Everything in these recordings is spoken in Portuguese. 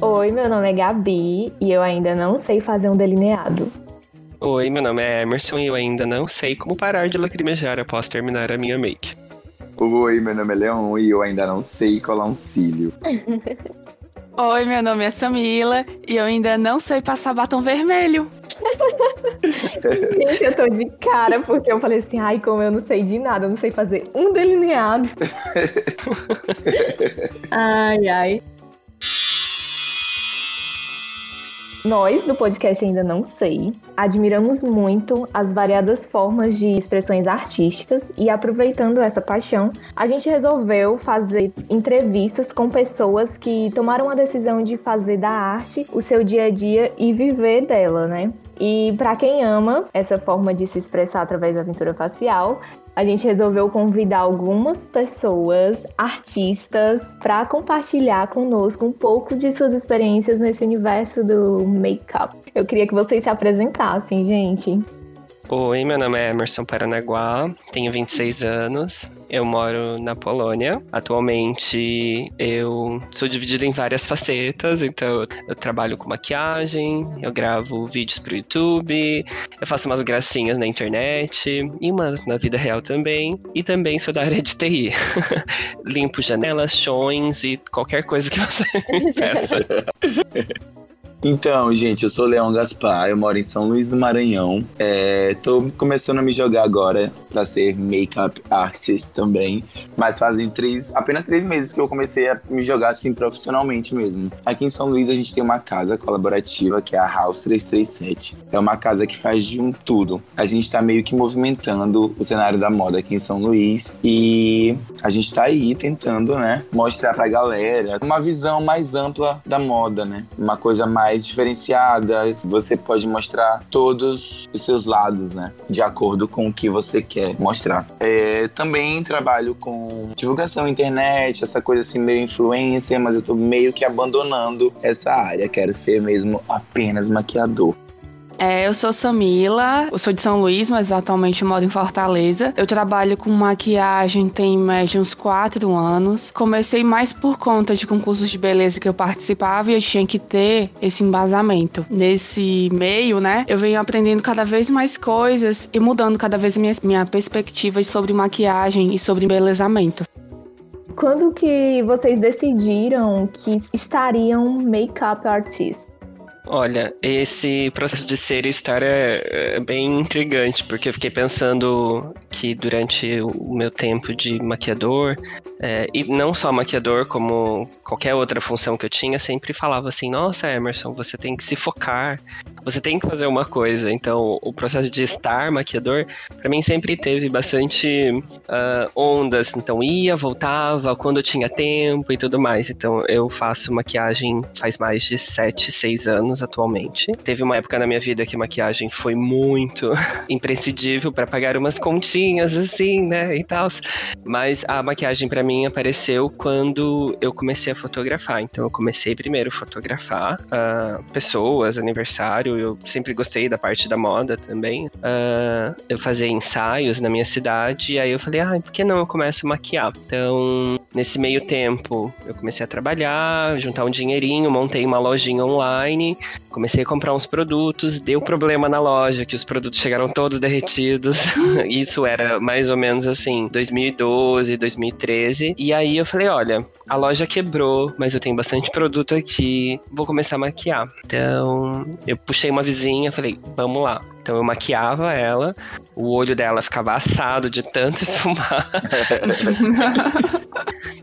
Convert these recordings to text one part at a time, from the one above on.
Oi, meu nome é Gabi e eu ainda não sei fazer um delineado. Oi, meu nome é Emerson e eu ainda não sei como parar de lacrimejar após terminar a minha make. Oi, meu nome é Leon e eu ainda não sei colar um cílio. Oi, meu nome é Samila e eu ainda não sei passar batom vermelho. Gente, eu tô de cara porque eu falei assim, ai, como eu não sei de nada, eu não sei fazer um delineado. ai, ai. Nós, do podcast Ainda Não Sei, admiramos muito as variadas formas de expressões artísticas e, aproveitando essa paixão, a gente resolveu fazer entrevistas com pessoas que tomaram a decisão de fazer da arte o seu dia a dia e viver dela, né? E para quem ama essa forma de se expressar através da pintura facial, a gente resolveu convidar algumas pessoas, artistas, para compartilhar conosco um pouco de suas experiências nesse universo do make-up. Eu queria que vocês se apresentassem, gente. Oi, meu nome é Emerson Paranaguá, tenho 26 anos, eu moro na Polônia. Atualmente eu sou dividido em várias facetas, então eu trabalho com maquiagem, eu gravo vídeos pro YouTube, eu faço umas gracinhas na internet e uma na vida real também. E também sou da área de TI. Limpo janelas, chões e qualquer coisa que você me peça. Então, gente, eu sou Leão Gaspar, eu moro em São Luís do Maranhão. É, tô começando a me jogar agora para ser make-up artist também. Mas fazem três, apenas três meses que eu comecei a me jogar assim profissionalmente mesmo. Aqui em São Luís a gente tem uma casa colaborativa que é a House 337. É uma casa que faz de um tudo. A gente tá meio que movimentando o cenário da moda aqui em São Luís e a gente tá aí tentando, né, mostrar pra galera uma visão mais ampla da moda, né? Uma coisa mais mais diferenciada, você pode mostrar todos os seus lados, né? De acordo com o que você quer mostrar. É, também trabalho com divulgação internet, essa coisa assim, meio influência, mas eu tô meio que abandonando essa área. Quero ser mesmo apenas maquiador. É, eu sou Samila, eu sou de São Luís, mas atualmente moro em Fortaleza. Eu trabalho com maquiagem tem mais de uns quatro anos. Comecei mais por conta de concursos de beleza que eu participava e eu tinha que ter esse embasamento. Nesse meio, né, eu venho aprendendo cada vez mais coisas e mudando cada vez minha, minha perspectiva sobre maquiagem e sobre embelezamento. Quando que vocês decidiram que estariam make-up artist? Olha, esse processo de ser e estar é, é, bem intrigante, porque eu fiquei pensando que durante o meu tempo de maquiador, é, e não só maquiador, como qualquer outra função que eu tinha, sempre falava assim: nossa, Emerson, você tem que se focar, você tem que fazer uma coisa. Então, o processo de estar maquiador, para mim sempre teve bastante uh, ondas. Então, ia, voltava, quando tinha tempo e tudo mais. Então, eu faço maquiagem faz mais de 7, 6 anos atualmente. Teve uma época na minha vida que maquiagem foi muito imprescindível para pagar umas continhas, assim, né, e tal. Mas a maquiagem para mim apareceu quando eu comecei a fotografar. Então, eu comecei primeiro a fotografar uh, pessoas, aniversário. Eu sempre gostei da parte da moda também. Uh, eu fazia ensaios na minha cidade. E aí eu falei, ah, por que não eu começo a maquiar? Então, nesse meio tempo, eu comecei a trabalhar, juntar um dinheirinho, montei uma lojinha online Comecei a comprar uns produtos, deu problema na loja, que os produtos chegaram todos derretidos. Isso era mais ou menos assim, 2012, 2013. E aí eu falei, olha, a loja quebrou, mas eu tenho bastante produto aqui, vou começar a maquiar. Então, eu puxei uma vizinha, falei, vamos lá. Então eu maquiava ela, o olho dela ficava assado de tanto esfumar.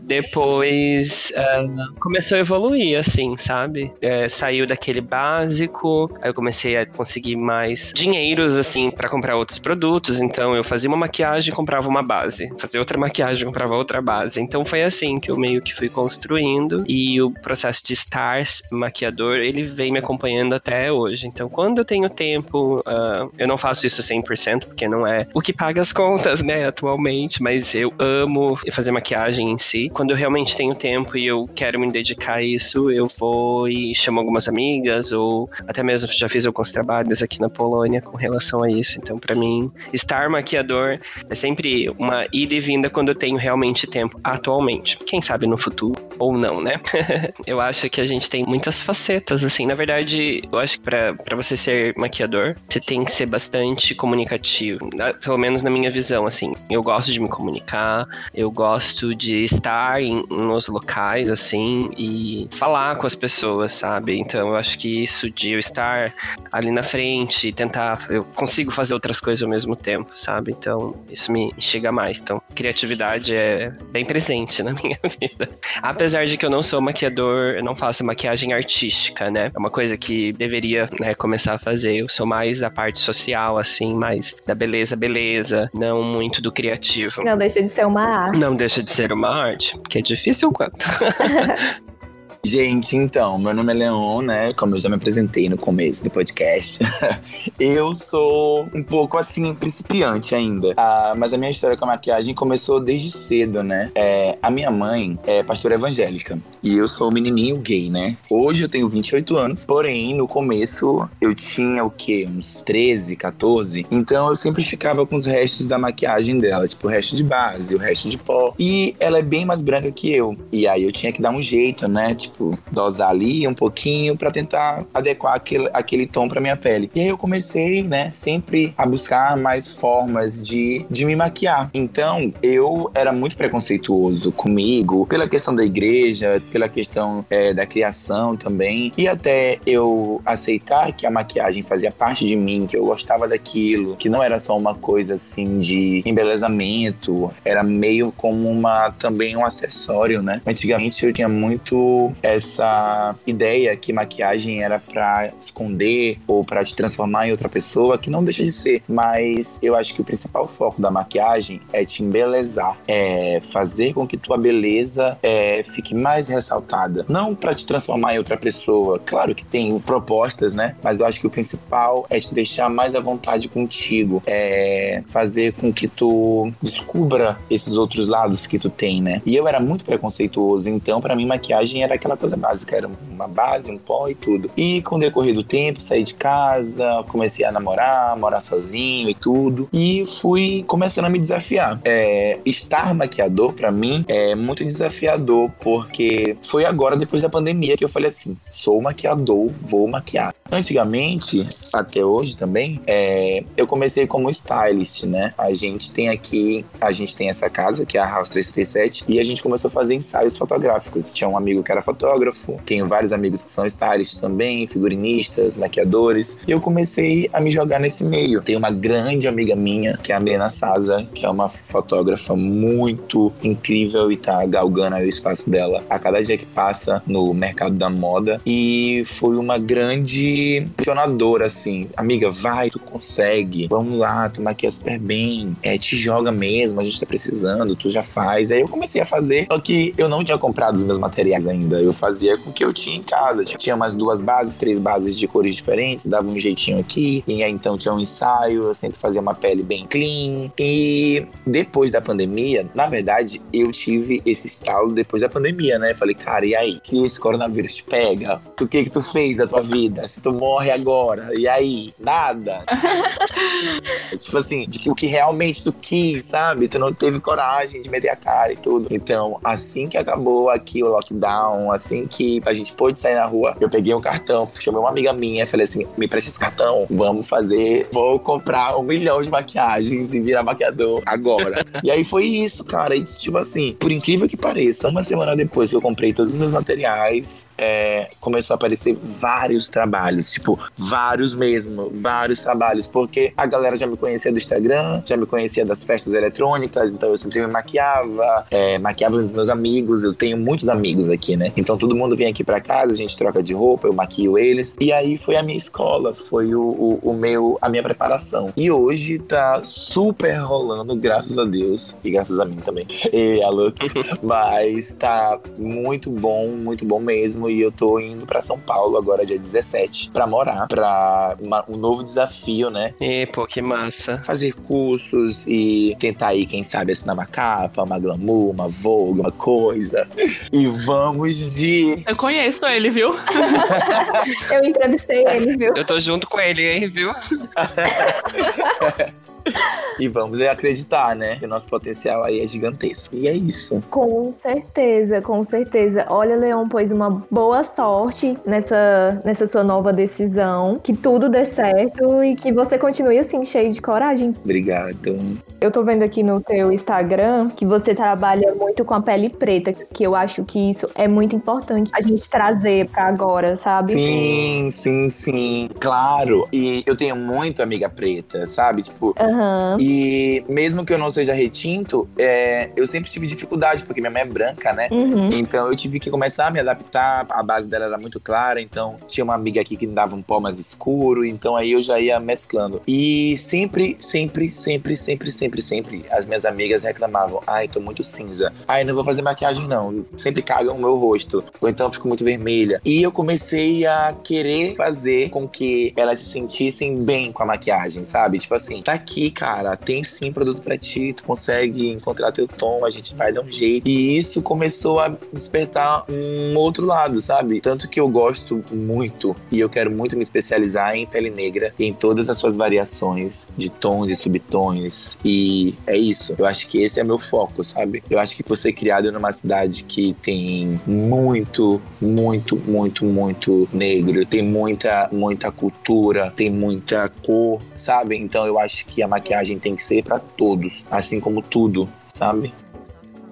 Depois uh, começou a evoluir, assim, sabe? É, saiu daquele básico, aí eu comecei a conseguir mais dinheiros, assim, para comprar outros produtos. Então eu fazia uma maquiagem e comprava uma base. Fazia outra maquiagem e comprava outra base. Então foi assim que eu meio que fui construindo. E o processo de estar maquiador, ele vem me acompanhando até hoje. Então quando eu tenho tempo. Uh, eu não faço isso 100%, porque não é o que paga as contas, né, atualmente, mas eu amo fazer maquiagem em si. quando eu realmente tenho tempo e eu quero me dedicar a isso, eu vou e chamo algumas amigas, ou até mesmo já fiz alguns trabalhos aqui na Polônia com relação a isso. Então, para mim, estar maquiador é sempre uma ida e vinda quando eu tenho realmente tempo atualmente. Quem sabe no futuro ou não, né? eu acho que a gente tem muitas facetas, assim. Na verdade, eu acho que para você ser maquiador, você tem que ser bastante comunicativo. Pelo menos na minha visão, assim. Eu gosto de me comunicar, eu gosto de estar em, nos locais, assim, e falar com as pessoas, sabe? Então eu acho que isso de eu estar ali na frente e tentar. Eu consigo fazer outras coisas ao mesmo tempo, sabe? Então isso me chega mais. Então, criatividade é bem presente na minha vida. Apesar de que eu não sou maquiador, eu não faço maquiagem artística, né? É uma coisa que deveria né, começar a fazer. Eu sou mais da parte social, assim, mais da beleza, beleza, não muito do criativo. Não deixa de ser uma arte. Não deixa de ser uma arte, que é difícil quanto. Gente, então, meu nome é Leon, né? Como eu já me apresentei no começo do podcast. eu sou um pouco assim, principiante ainda. Ah, mas a minha história com a maquiagem começou desde cedo, né? É, a minha mãe é pastora evangélica e eu sou menininho gay, né? Hoje eu tenho 28 anos, porém, no começo eu tinha o quê? Uns 13, 14. Então eu sempre ficava com os restos da maquiagem dela, tipo o resto de base, o resto de pó. E ela é bem mais branca que eu. E aí eu tinha que dar um jeito, né? Tipo, tipo, dosar ali um pouquinho para tentar adequar aquele, aquele tom para minha pele. E aí eu comecei, né, sempre a buscar mais formas de, de me maquiar. Então, eu era muito preconceituoso comigo, pela questão da igreja, pela questão é, da criação também. E até eu aceitar que a maquiagem fazia parte de mim, que eu gostava daquilo, que não era só uma coisa assim de embelezamento, era meio como uma também um acessório, né? Antigamente eu tinha muito essa ideia que maquiagem era para esconder ou para te transformar em outra pessoa, que não deixa de ser. Mas eu acho que o principal foco da maquiagem é te embelezar, é fazer com que tua beleza é, fique mais ressaltada. Não para te transformar em outra pessoa. Claro que tem propostas, né? Mas eu acho que o principal é te deixar mais à vontade contigo, é fazer com que tu descubra esses outros lados que tu tem, né? E eu era muito preconceituoso, então para mim maquiagem era aquela coisa básica, era uma base, um pó e tudo. E com o decorrer do tempo, saí de casa, comecei a namorar, morar sozinho e tudo. E fui começando a me desafiar. É, estar maquiador, para mim, é muito desafiador, porque foi agora, depois da pandemia, que eu falei assim: sou maquiador, vou maquiar. Antigamente, até hoje também, é, eu comecei como stylist, né? A gente tem aqui, a gente tem essa casa, que é a House 337, e a gente começou a fazer ensaios fotográficos. Tinha um amigo que era fotógrafo fotógrafo, tenho vários amigos que são stylists também, figurinistas, maquiadores. E eu comecei a me jogar nesse meio. Tem uma grande amiga minha, que é a Milena Saza, que é uma fotógrafa muito incrível e tá galgando o espaço dela a cada dia que passa no mercado da moda. E foi uma grande questionadora, assim. Amiga, vai, tu consegue. Vamos lá, tu maquia super bem. É, te joga mesmo, a gente tá precisando, tu já faz. Aí eu comecei a fazer, só que eu não tinha comprado os meus materiais ainda. Eu fazia com o que eu tinha em casa. Tinha umas duas bases, três bases de cores diferentes, dava um jeitinho aqui. E aí então tinha um ensaio, eu sempre fazia uma pele bem clean. E depois da pandemia, na verdade, eu tive esse estalo depois da pandemia, né? Falei, cara, e aí? Se esse coronavírus te pega, o que que tu fez da tua vida? Se tu morre agora, e aí? Nada. tipo assim, de que o que realmente tu quis, sabe? Tu não teve coragem de meter a cara e tudo. Então, assim que acabou aqui o lockdown, assim que a gente pôde sair na rua, eu peguei um cartão, chamei uma amiga minha, falei assim: me presta esse cartão, vamos fazer, vou comprar um milhão de maquiagens e virar maquiador agora. e aí foi isso, cara. E tipo assim, por incrível que pareça, uma semana depois que eu comprei todos os meus materiais, é, começou a aparecer vários trabalhos, tipo, vários mesmo, vários trabalhos, porque a galera já me conhecia do Instagram, já me conhecia das festas eletrônicas, então eu sempre me maquiava, é, maquiava os meus amigos, eu tenho muitos amigos aqui, né? Então todo mundo vem aqui para casa, a gente troca de roupa, eu maquio eles. E aí foi a minha escola, foi o, o, o meu, a minha preparação. E hoje tá super rolando, graças a Deus, e graças a mim também, e a Luke. Mas tá muito bom, muito bom mesmo. E eu tô indo para São Paulo agora, dia 17, para morar, para um novo desafio, né? E, pô, que massa. Massa. fazer cursos e tentar aí, quem sabe, assinar uma capa, uma glamour, uma Vogue, uma coisa. E vamos de. Eu conheço ele, viu? Eu entrevistei ele, viu? Eu tô junto com ele, hein, viu? E vamos acreditar, né? Que o nosso potencial aí é gigantesco. E é isso. Com certeza, com certeza. Olha, Leon, pois uma boa sorte nessa, nessa sua nova decisão. Que tudo dê certo e que você continue assim, cheio de coragem. Obrigado. Eu tô vendo aqui no teu Instagram que você trabalha muito com a pele preta, que eu acho que isso é muito importante a gente trazer pra agora, sabe? Sim, sim, sim. Claro. E eu tenho muito amiga preta, sabe? Tipo. Aham. E mesmo que eu não seja retinto, é, eu sempre tive dificuldade, porque minha mãe é branca, né? Uhum. Então eu tive que começar a me adaptar, a base dela era muito clara, então tinha uma amiga aqui que dava um pó mais escuro, então aí eu já ia mesclando. E sempre, sempre, sempre, sempre, sempre, sempre, as minhas amigas reclamavam: ai, tô muito cinza, ai, não vou fazer maquiagem não, sempre cagam o meu rosto, ou então eu fico muito vermelha. E eu comecei a querer fazer com que elas se sentissem bem com a maquiagem, sabe? Tipo assim, tá aqui, cara, tem sim produto pra ti, tu consegue encontrar teu tom, a gente vai dar um jeito. E isso começou a despertar um outro lado, sabe? Tanto que eu gosto muito e eu quero muito me especializar em pele negra, em todas as suas variações de tons e subtons. E é isso. Eu acho que esse é meu foco, sabe? Eu acho que por ser criado numa cidade que tem muito, muito, muito, muito negro, tem muita, muita cultura, tem muita cor, sabe? Então eu acho que a maquiagem tem que ser pra todos, assim como tudo, sabe?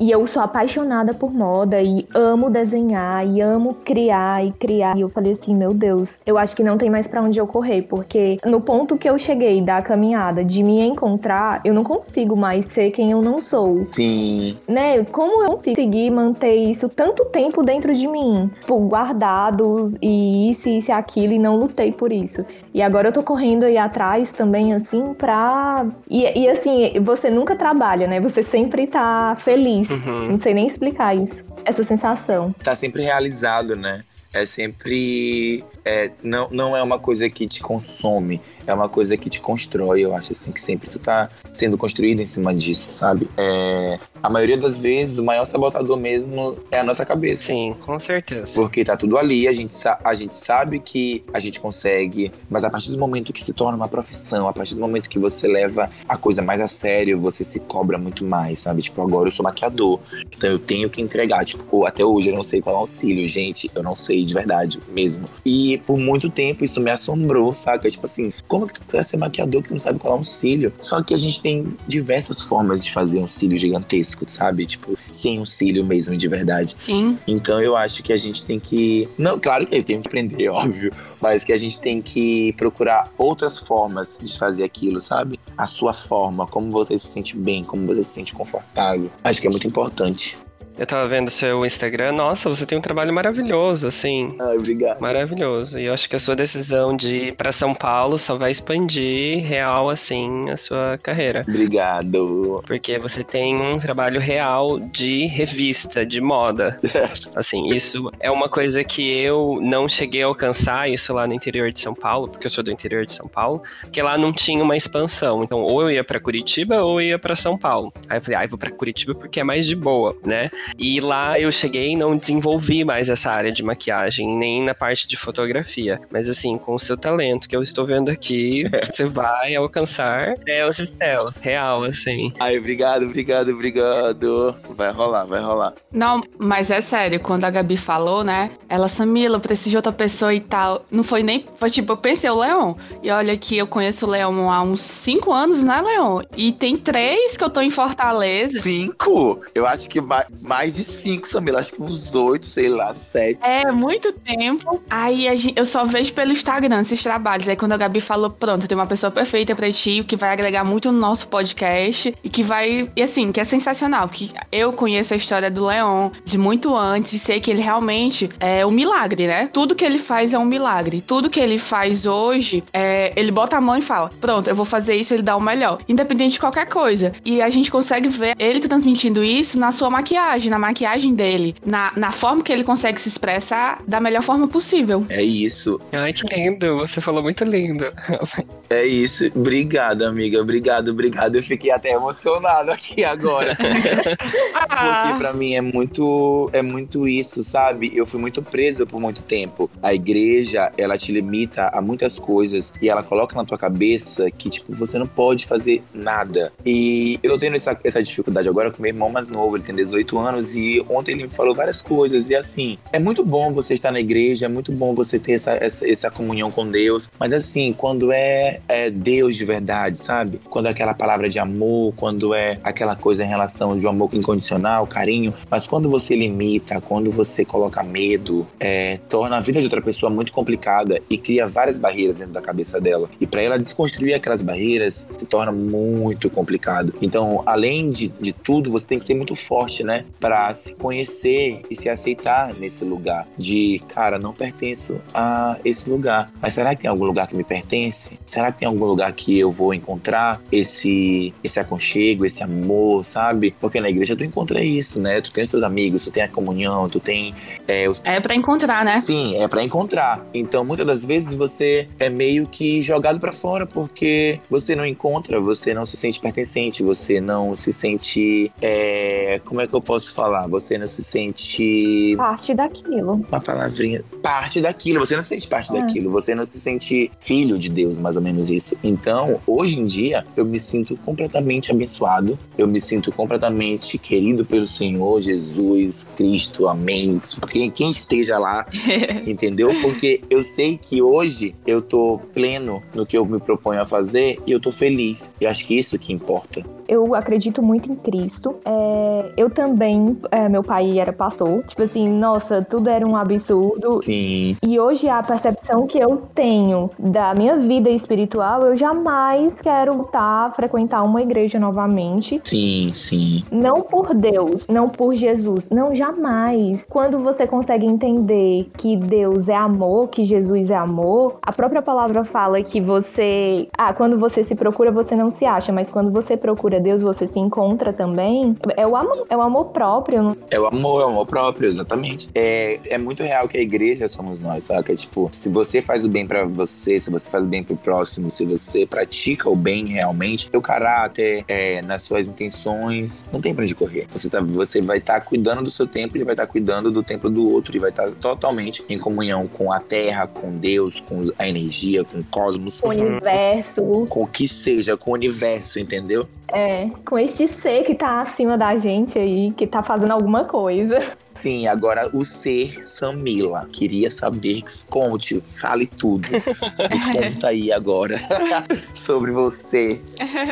E eu sou apaixonada por moda e amo desenhar e amo criar e criar. E eu falei assim, meu Deus, eu acho que não tem mais pra onde eu correr, porque no ponto que eu cheguei da caminhada de me encontrar, eu não consigo mais ser quem eu não sou. Sim. Né? Como eu consegui manter isso tanto tempo dentro de mim? Tipo, guardado e isso, isso e aquilo e não lutei por isso. E agora eu tô correndo aí atrás também, assim, pra. E, e assim, você nunca trabalha, né? Você sempre tá feliz. Uhum. Não sei nem explicar isso. Essa sensação. Tá sempre realizado, né? É sempre. É, não, não é uma coisa que te consome, é uma coisa que te constrói. Eu acho assim que sempre tu tá sendo construído em cima disso, sabe? É, a maioria das vezes, o maior sabotador mesmo é a nossa cabeça. Sim, com certeza. Porque tá tudo ali, a gente, a gente sabe que a gente consegue, mas a partir do momento que se torna uma profissão, a partir do momento que você leva a coisa mais a sério, você se cobra muito mais, sabe? Tipo, agora eu sou maquiador, então eu tenho que entregar. Tipo, até hoje eu não sei qual é o auxílio, gente, eu não sei de verdade mesmo. E por muito tempo isso me assombrou, saca? Tipo assim, como que tu vai ser maquiador que não sabe é um cílio? Só que a gente tem diversas formas de fazer um cílio gigantesco, sabe? Tipo, sem um cílio mesmo, de verdade. Sim. Então eu acho que a gente tem que. Não, claro que eu tenho que aprender, óbvio. Mas que a gente tem que procurar outras formas de fazer aquilo, sabe? A sua forma, como você se sente bem, como você se sente confortável. Acho que é muito importante. Eu tava vendo seu Instagram, nossa, você tem um trabalho maravilhoso, assim. Ai, obrigado. Maravilhoso. E eu acho que a sua decisão de ir pra São Paulo só vai expandir real, assim, a sua carreira. Obrigado. Porque você tem um trabalho real de revista, de moda. Assim, isso é uma coisa que eu não cheguei a alcançar, isso lá no interior de São Paulo, porque eu sou do interior de São Paulo, porque lá não tinha uma expansão. Então, ou eu ia pra Curitiba ou eu ia pra São Paulo. Aí eu falei, ah, eu vou pra Curitiba porque é mais de boa, né? E lá eu cheguei e não desenvolvi mais essa área de maquiagem, nem na parte de fotografia. Mas assim, com o seu talento que eu estou vendo aqui, você vai alcançar céus e céus. Real, assim. Ai, obrigado, obrigado, obrigado. Vai rolar, vai rolar. Não, mas é sério, quando a Gabi falou, né? Ela, Samila, eu preciso de outra pessoa e tal. Não foi nem. Foi tipo, eu pensei, o Leon. E olha que eu conheço o Leon há uns 5 anos, né, Leon? E tem três que eu tô em Fortaleza. Cinco? Eu acho que ma- mais de cinco, Samila. Acho que uns oito, sei lá, sete. É, muito tempo. Aí a gen- eu só vejo pelo Instagram esses trabalhos. Aí quando a Gabi falou, pronto, tem uma pessoa perfeita pra ti, que vai agregar muito no nosso podcast e que vai. E assim, que é sensacional, porque eu conheço a história do Leon de muito antes e sei que ele realmente é um milagre, né? Tudo que ele faz é um milagre. Tudo que ele faz hoje, é, ele bota a mão e fala: pronto, eu vou fazer isso, ele dá o melhor. Independente de qualquer coisa. E a gente consegue ver ele transmitindo isso na sua maquiagem. Na maquiagem dele, na, na forma que ele consegue se expressar da melhor forma possível. É isso. Ai, que lindo. Você falou muito lindo. É isso. Obrigado, amiga. Obrigado, obrigado. Eu fiquei até emocionado aqui agora. Porque pra mim é muito, é muito isso, sabe? Eu fui muito preso por muito tempo. A igreja, ela te limita a muitas coisas e ela coloca na tua cabeça que, tipo, você não pode fazer nada. E eu tô tendo essa, essa dificuldade agora com meu irmão mais novo, ele tem 18 anos e ontem ele me falou várias coisas. E assim, é muito bom você estar na igreja, é muito bom você ter essa, essa, essa comunhão com Deus, mas assim, quando é, é Deus de verdade, sabe? Quando é aquela palavra de amor, quando é aquela coisa em relação de um amor incondicional, carinho, mas quando você limita, quando você coloca medo, é, torna a vida de outra pessoa muito complicada e cria várias barreiras dentro da cabeça dela. E para ela desconstruir aquelas barreiras se torna muito complicado. Então, além de, de tudo, você tem que ser muito forte, né? Para se conhecer e se aceitar nesse lugar de, cara, não pertenço a esse lugar. Mas será que tem algum lugar que me pertence? Será que tem algum lugar que eu vou encontrar esse esse aconchego, esse amor, sabe? Porque na igreja tu encontra isso, né? Tu tem os teus amigos, tu tem a comunhão, tu tem é, os... é para encontrar, né? Sim, é para encontrar. Então, muitas das vezes você é meio que jogado para fora porque você não encontra, você não se sente pertencente, você não se sente é... como é que eu posso falar? Você não se sente parte daquilo. Uma palavrinha, parte daquilo. Você não se sente parte é. daquilo, você não se sente filho de Deus, mais ou menos isso. Então, hoje em dia, eu me sinto completamente abençoado, eu me sinto completamente querido pelo Senhor Jesus Cristo, amém. Quem, quem esteja lá, entendeu? Porque eu sei que hoje eu tô pleno no que eu me proponho a fazer e eu tô feliz. E acho que isso que importa eu acredito muito em Cristo. É, eu também, é, meu pai era pastor. Tipo assim, nossa, tudo era um absurdo. Sim. E hoje a percepção que eu tenho da minha vida espiritual, eu jamais quero voltar a frequentar uma igreja novamente. Sim, sim. Não por Deus, não por Jesus, não jamais. Quando você consegue entender que Deus é amor, que Jesus é amor, a própria palavra fala que você, ah, quando você se procura, você não se acha, mas quando você procura Deus você se encontra também, é o amor, é o amor próprio. É o amor, é o amor próprio, exatamente. É, é muito real que a igreja somos nós? É tipo, se você faz o bem para você, se você faz o bem pro próximo, se você pratica o bem realmente, seu caráter, é, nas suas intenções, não tem pra onde correr. Você, tá, você vai estar tá cuidando do seu tempo, ele vai estar tá cuidando do tempo do outro, e vai estar tá totalmente em comunhão com a terra, com Deus, com a energia, com o cosmos. Com o universo. Com o que seja, com o universo, entendeu? É, com este ser que tá acima da gente aí, que tá fazendo alguma coisa. Sim, agora o ser Samila. Queria saber, conte, fale tudo. Me conta aí agora sobre você,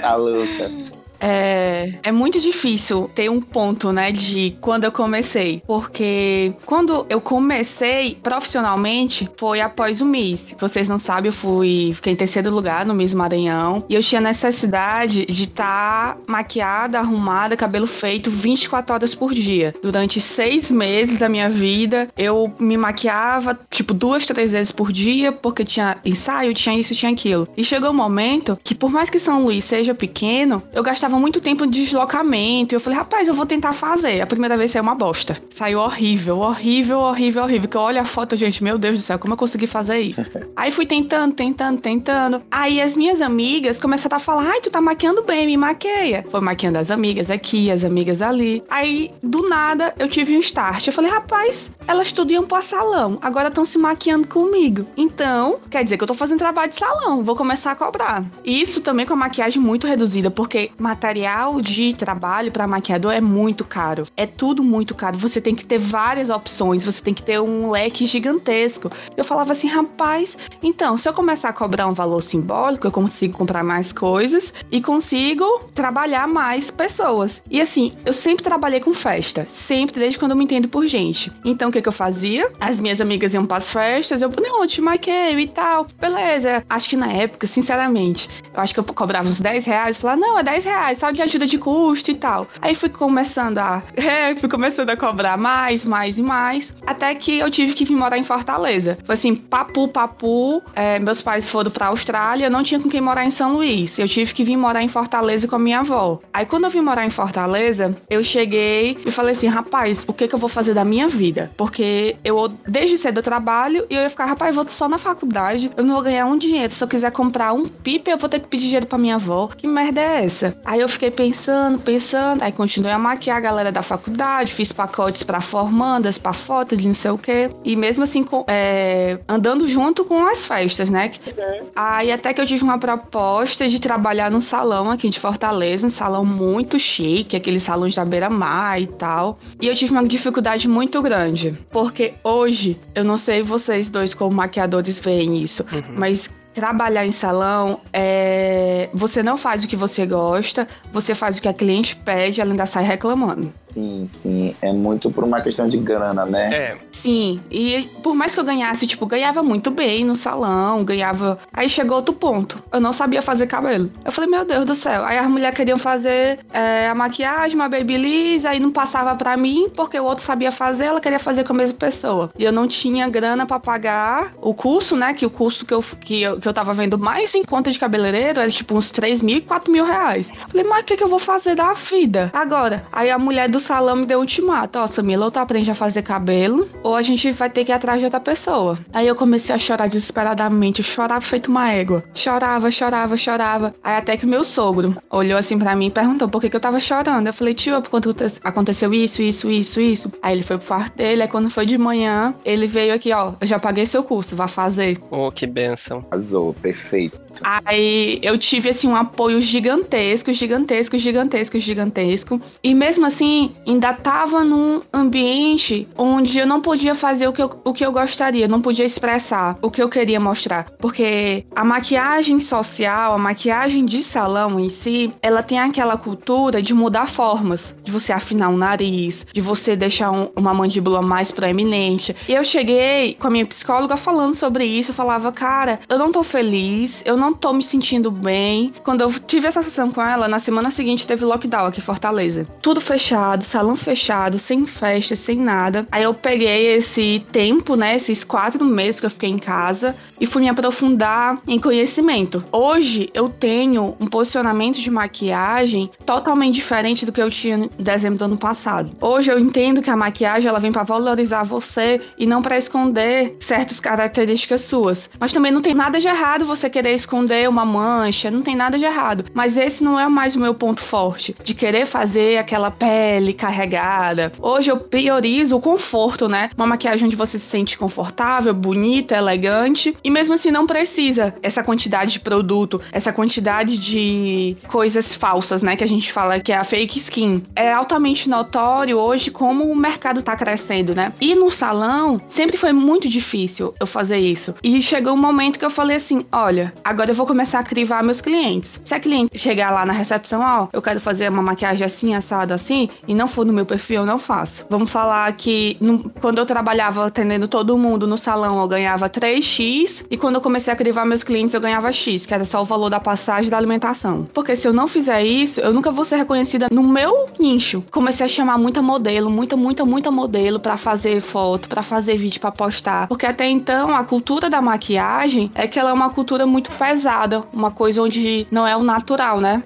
a louca. É, é muito difícil ter um ponto, né, de quando eu comecei. Porque quando eu comecei profissionalmente foi após o Miss. Vocês não sabem, eu fui, fiquei em terceiro lugar no Miss Maranhão. E eu tinha necessidade de estar tá maquiada, arrumada, cabelo feito 24 horas por dia. Durante seis meses da minha vida, eu me maquiava, tipo, duas, três vezes por dia, porque tinha ensaio, tinha isso, tinha aquilo. E chegou um momento que, por mais que São Luís seja pequeno, eu gastava gastava muito tempo de deslocamento. E eu falei, rapaz, eu vou tentar fazer. A primeira vez saiu uma bosta. Saiu horrível, horrível, horrível, horrível. Que eu olho a foto, gente, meu Deus do céu, como eu consegui fazer isso? Aí fui tentando, tentando, tentando. Aí as minhas amigas começaram a falar, ai, tu tá maquiando bem, me maqueia. Foi maquiando as amigas aqui, as amigas ali. Aí, do nada, eu tive um start. Eu falei, rapaz, elas tudo iam pro salão. Agora estão se maquiando comigo. Então, quer dizer que eu tô fazendo trabalho de salão. Vou começar a cobrar. Isso também com a maquiagem muito reduzida, porque material de trabalho para maquiador é muito caro. É tudo muito caro. Você tem que ter várias opções, você tem que ter um leque gigantesco. Eu falava assim, rapaz, então, se eu começar a cobrar um valor simbólico, eu consigo comprar mais coisas e consigo trabalhar mais pessoas. E assim, eu sempre trabalhei com festa, sempre, desde quando eu me entendo por gente. Então, o que, que eu fazia? As minhas amigas iam para as festas, eu, não, eu te maqueio e tal. Beleza. Acho que na época, sinceramente, eu acho que eu cobrava uns 10 reais, falava, não, é 10 reais reais, só de ajuda de custo e tal. Aí fui começando a. É, fui começando a cobrar mais, mais e mais. Até que eu tive que vir morar em Fortaleza. Foi assim, papu, papu. É, meus pais foram pra Austrália, não tinha com quem morar em São Luís. Eu tive que vir morar em Fortaleza com a minha avó. Aí quando eu vim morar em Fortaleza, eu cheguei e falei assim, rapaz, o que que eu vou fazer da minha vida? Porque eu, desde cedo, eu trabalho e eu ia ficar, rapaz, eu vou só na faculdade, eu não vou ganhar um dinheiro. Se eu quiser comprar um pipe, eu vou ter que pedir dinheiro pra minha avó. Que merda é essa? Aí eu fiquei pensando, pensando, aí continuei a maquiar a galera da faculdade, fiz pacotes para formandas, para foto de não sei o quê. E mesmo assim, com, é, andando junto com as festas, né? Uhum. Aí até que eu tive uma proposta de trabalhar num salão aqui de Fortaleza, um salão muito chique, aqueles salões da beira-mar e tal. E eu tive uma dificuldade muito grande, porque hoje, eu não sei vocês dois como maquiadores veem isso, uhum. mas trabalhar em salão é você não faz o que você gosta, você faz o que a cliente pede, ela ainda sai reclamando. Sim, sim. É muito por uma questão de grana, né? É. Sim. E por mais que eu ganhasse, tipo, ganhava muito bem no salão, ganhava. Aí chegou outro ponto. Eu não sabia fazer cabelo. Eu falei, meu Deus do céu. Aí as mulheres queriam fazer é, a maquiagem, uma babyliss, aí não passava pra mim, porque o outro sabia fazer, ela queria fazer com a mesma pessoa. E eu não tinha grana para pagar o curso, né? Que o curso que eu, que eu, que eu tava vendo mais em conta de cabeleireiro era tipo uns 3 mil e 4 mil reais. Falei, mas o que, que eu vou fazer da vida? Agora, aí a mulher do salão me deu um ultimato. Ó, Samila, ou tu aprende a fazer cabelo, ou a gente vai ter que ir atrás de outra pessoa. Aí eu comecei a chorar desesperadamente. Eu chorava feito uma égua. Chorava, chorava, chorava. Aí até que o meu sogro olhou assim para mim e perguntou por que, que eu tava chorando. Eu falei, tio, por quanto aconteceu isso, isso, isso, isso. Aí ele foi pro quarto dele, aí quando foi de manhã, ele veio aqui, ó, eu já paguei seu curso, vá fazer. Oh, que benção. Azul, perfeito. Aí eu tive assim um apoio gigantesco, gigantesco, gigantesco, gigantesco. E mesmo assim, ainda tava num ambiente onde eu não podia fazer o que eu, o que eu gostaria, não podia expressar o que eu queria mostrar. Porque a maquiagem social, a maquiagem de salão em si, ela tem aquela cultura de mudar formas, de você afinar um nariz, de você deixar um, uma mandíbula mais proeminente. E eu cheguei com a minha psicóloga falando sobre isso, eu falava, cara, eu não tô feliz, eu não tô me sentindo bem. Quando eu tive essa sessão com ela, na semana seguinte teve lockdown aqui em Fortaleza. Tudo fechado, salão fechado, sem festa, sem nada. Aí eu peguei esse tempo, né, esses quatro meses que eu fiquei em casa e fui me aprofundar em conhecimento. Hoje eu tenho um posicionamento de maquiagem totalmente diferente do que eu tinha em dezembro do ano passado. Hoje eu entendo que a maquiagem ela vem para valorizar você e não para esconder certas características suas. Mas também não tem nada de errado você querer esconder uma mancha, não tem nada de errado. Mas esse não é mais o meu ponto forte de querer fazer aquela pele carregada. Hoje eu priorizo o conforto, né? Uma maquiagem onde você se sente confortável, bonita, elegante e mesmo assim não precisa essa quantidade de produto, essa quantidade de coisas falsas, né? Que a gente fala que é a fake skin. É altamente notório hoje como o mercado tá crescendo, né? E no salão sempre foi muito difícil eu fazer isso. E chegou um momento que eu falei assim: olha, agora eu vou começar a crivar meus clientes. Se a cliente chegar lá na recepção, ó, eu quero fazer uma maquiagem assim, assado assim, e não for no meu perfil, eu não faço. Vamos falar que no, quando eu trabalhava atendendo todo mundo no salão, eu ganhava 3x e quando eu comecei a crivar meus clientes, eu ganhava X, que era só o valor da passagem da alimentação. Porque se eu não fizer isso, eu nunca vou ser reconhecida no meu nicho. Comecei a chamar muita modelo, muita, muita, muita modelo para fazer foto, para fazer vídeo para postar. Porque até então a cultura da maquiagem é que ela é uma cultura muito pesada, uma coisa onde não é o natural, né?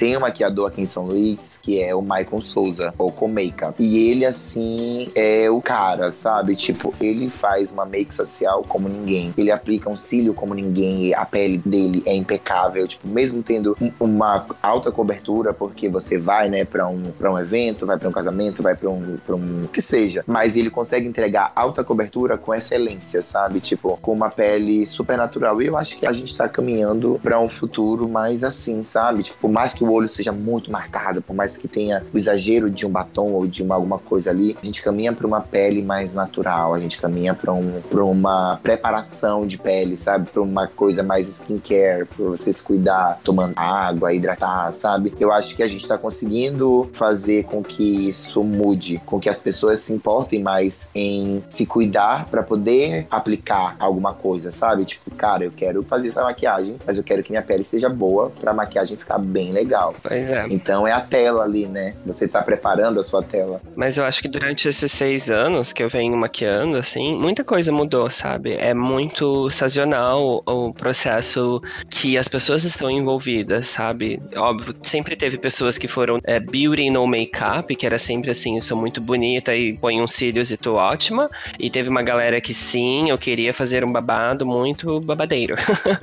Tem um maquiador aqui em São Luís que é o Michael Souza, ou com. E ele, assim, é o cara, sabe? Tipo, ele faz uma make social como ninguém. Ele aplica um cílio como ninguém. a pele dele é impecável. Tipo, mesmo tendo uma alta cobertura, porque você vai, né, pra um, pra um evento, vai pra um casamento, vai pra um, pra um. que seja. Mas ele consegue entregar alta cobertura com excelência, sabe? Tipo, com uma pele super natural. E eu acho que a gente tá caminhando pra um futuro mais assim, sabe? Tipo, mais que o olho seja muito marcado, por mais que tenha o exagero de um batom ou de uma, alguma coisa ali, a gente caminha para uma pele mais natural, a gente caminha para um, uma preparação de pele, sabe? Para uma coisa mais skincare, para você se cuidar tomando água, hidratar, sabe? Eu acho que a gente está conseguindo fazer com que isso mude, com que as pessoas se importem mais em se cuidar para poder aplicar alguma coisa, sabe? Tipo, cara, eu quero fazer essa maquiagem, mas eu quero que minha pele esteja boa para a maquiagem ficar bem legal. Pois é. Então é a tela ali, né? Você tá preparando a sua tela. Mas eu acho que durante esses seis anos que eu venho maquiando, assim, muita coisa mudou, sabe? É muito sazonal o processo que as pessoas estão envolvidas, sabe? Óbvio, sempre teve pessoas que foram é, beauty no make-up, que era sempre assim, eu sou muito bonita e põe uns cílios e tô ótima. E teve uma galera que sim, eu queria fazer um babado muito babadeiro.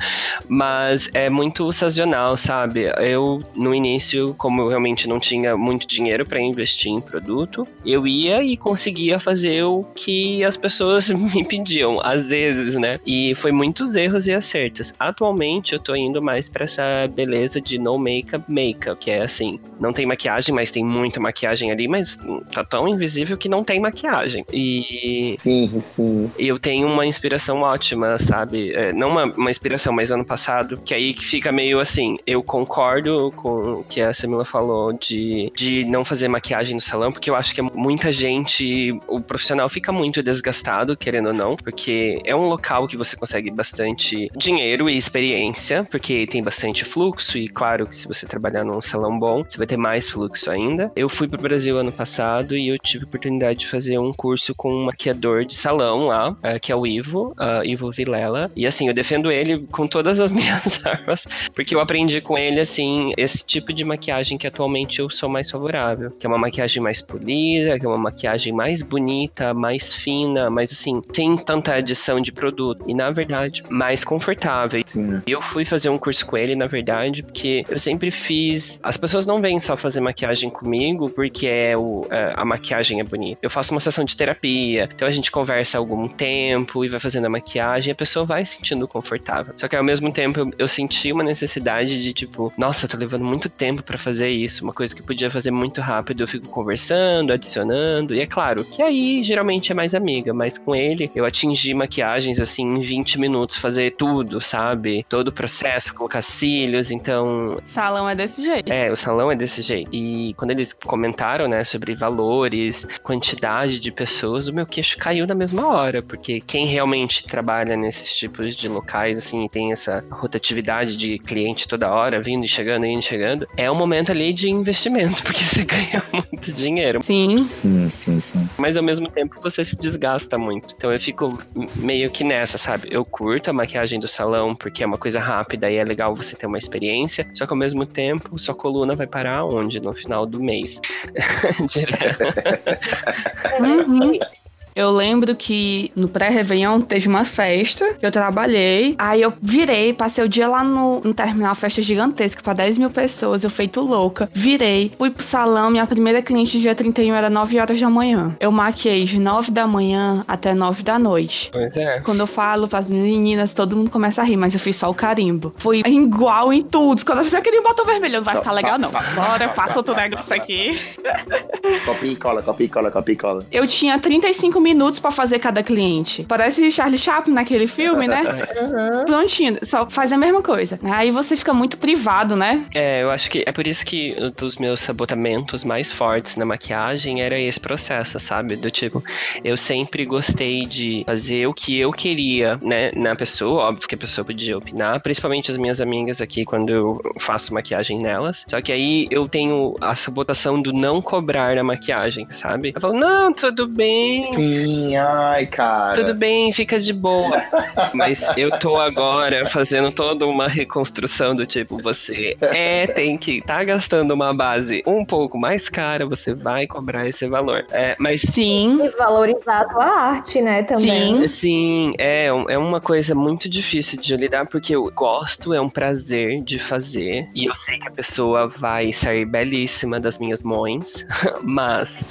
Mas é muito sazonal, sabe? Eu, no início, como eu realmente não tinha muito dinheiro para investir em produto, eu ia e conseguia fazer o que as pessoas me pediam, às vezes, né? E foi muitos erros e acertos. Atualmente eu tô indo mais para essa beleza de no makeup makeup, que é assim, não tem maquiagem, mas tem muita maquiagem ali, mas tá tão invisível que não tem maquiagem. E sim, sim. Eu tenho uma inspiração ótima, sabe? É, não uma, uma inspiração, mas ano passado, que aí fica meio assim, eu concordo com que a Samila falou de, de não fazer maquiagem no salão, porque eu acho que muita gente, o profissional fica muito desgastado, querendo ou não, porque é um local que você consegue bastante dinheiro e experiência, porque tem bastante fluxo, e claro que se você trabalhar num salão bom, você vai ter mais fluxo ainda. Eu fui pro Brasil ano passado e eu tive a oportunidade de fazer um curso com um maquiador de salão lá, uh, que é o Ivo, uh, Ivo Vilela. E assim, eu defendo ele com todas as minhas armas, porque eu aprendi com ele, assim, esse tipo de maquiagem que atualmente eu sou mais favorável, que é uma maquiagem mais polida, que é uma maquiagem mais bonita, mais fina, mas assim, sem tanta adição de produto. E na verdade, mais confortável. Sim. Eu fui fazer um curso com ele, na verdade, porque eu sempre fiz. As pessoas não vêm só fazer maquiagem comigo porque é o, é, a maquiagem é bonita. Eu faço uma sessão de terapia, então a gente conversa algum tempo e vai fazendo a maquiagem e a pessoa vai se sentindo confortável. Só que ao mesmo tempo eu, eu senti uma necessidade de tipo, nossa, eu tô levando muito tempo para fazer isso, uma coisa que podia fazer muito rápido, eu fico conversando, adicionando, e é claro que aí geralmente é mais amiga, mas com ele eu atingi maquiagens assim em 20 minutos, fazer tudo, sabe? Todo o processo, colocar cílios, então. Salão é desse jeito. É, o salão é desse jeito. E quando eles comentaram, né, sobre valores, quantidade de pessoas, o meu queixo caiu na mesma hora, porque quem realmente trabalha nesses tipos de locais, assim, tem essa rotatividade de cliente toda hora, vindo e chegando, indo e chegando, é um momento ali de investimento, porque você ganha muito dinheiro. Sim. Sim, sim, sim. Mas ao mesmo tempo você se desgasta muito. Então eu fico meio que nessa, sabe? Eu curto a maquiagem do salão porque é uma coisa rápida e é legal você ter uma experiência, só que ao mesmo tempo sua coluna vai parar onde? No final do mês. Direto. Uhum. Eu lembro que no pré-Réveillon teve uma festa que eu trabalhei. Aí eu virei, passei o dia lá no, no terminal, festa gigantesca pra 10 mil pessoas, eu feito louca. Virei, fui pro salão, minha primeira cliente dia 31 era 9 horas da manhã. Eu maquiei de 9 da manhã até 9 da noite. Pois é. Quando eu falo pras meninas, todo mundo começa a rir, mas eu fiz só o carimbo. Foi igual em tudo. Quando eu fizer aquele batom vermelho, não vai ficar legal, não. Bora, passa outro isso aqui. Copia e cola, copia e cola, copia e cola. Eu tinha 35 minutos pra fazer cada cliente. Parece Charlie Chaplin naquele filme, né? Uhum. Prontinho, só faz a mesma coisa. Aí você fica muito privado, né? É, eu acho que é por isso que um dos meus sabotamentos mais fortes na maquiagem era esse processo, sabe? Do tipo, eu sempre gostei de fazer o que eu queria, né, na pessoa. Óbvio que a pessoa podia opinar, principalmente as minhas amigas aqui quando eu faço maquiagem nelas. Só que aí eu tenho a sabotação do não cobrar na maquiagem, sabe? Eu falo, não, tudo bem, Sim, ai, cara. tudo bem, fica de boa. Mas eu tô agora fazendo toda uma reconstrução do tipo, você é, tem que tá gastando uma base um pouco mais cara, você vai cobrar esse valor. É, mas Sim. E valorizar a tua arte, né, também. Sim. Sim, é, um- é uma coisa muito difícil de lidar, porque eu gosto, é um prazer de fazer, e eu sei que a pessoa vai sair belíssima das minhas mãos, mas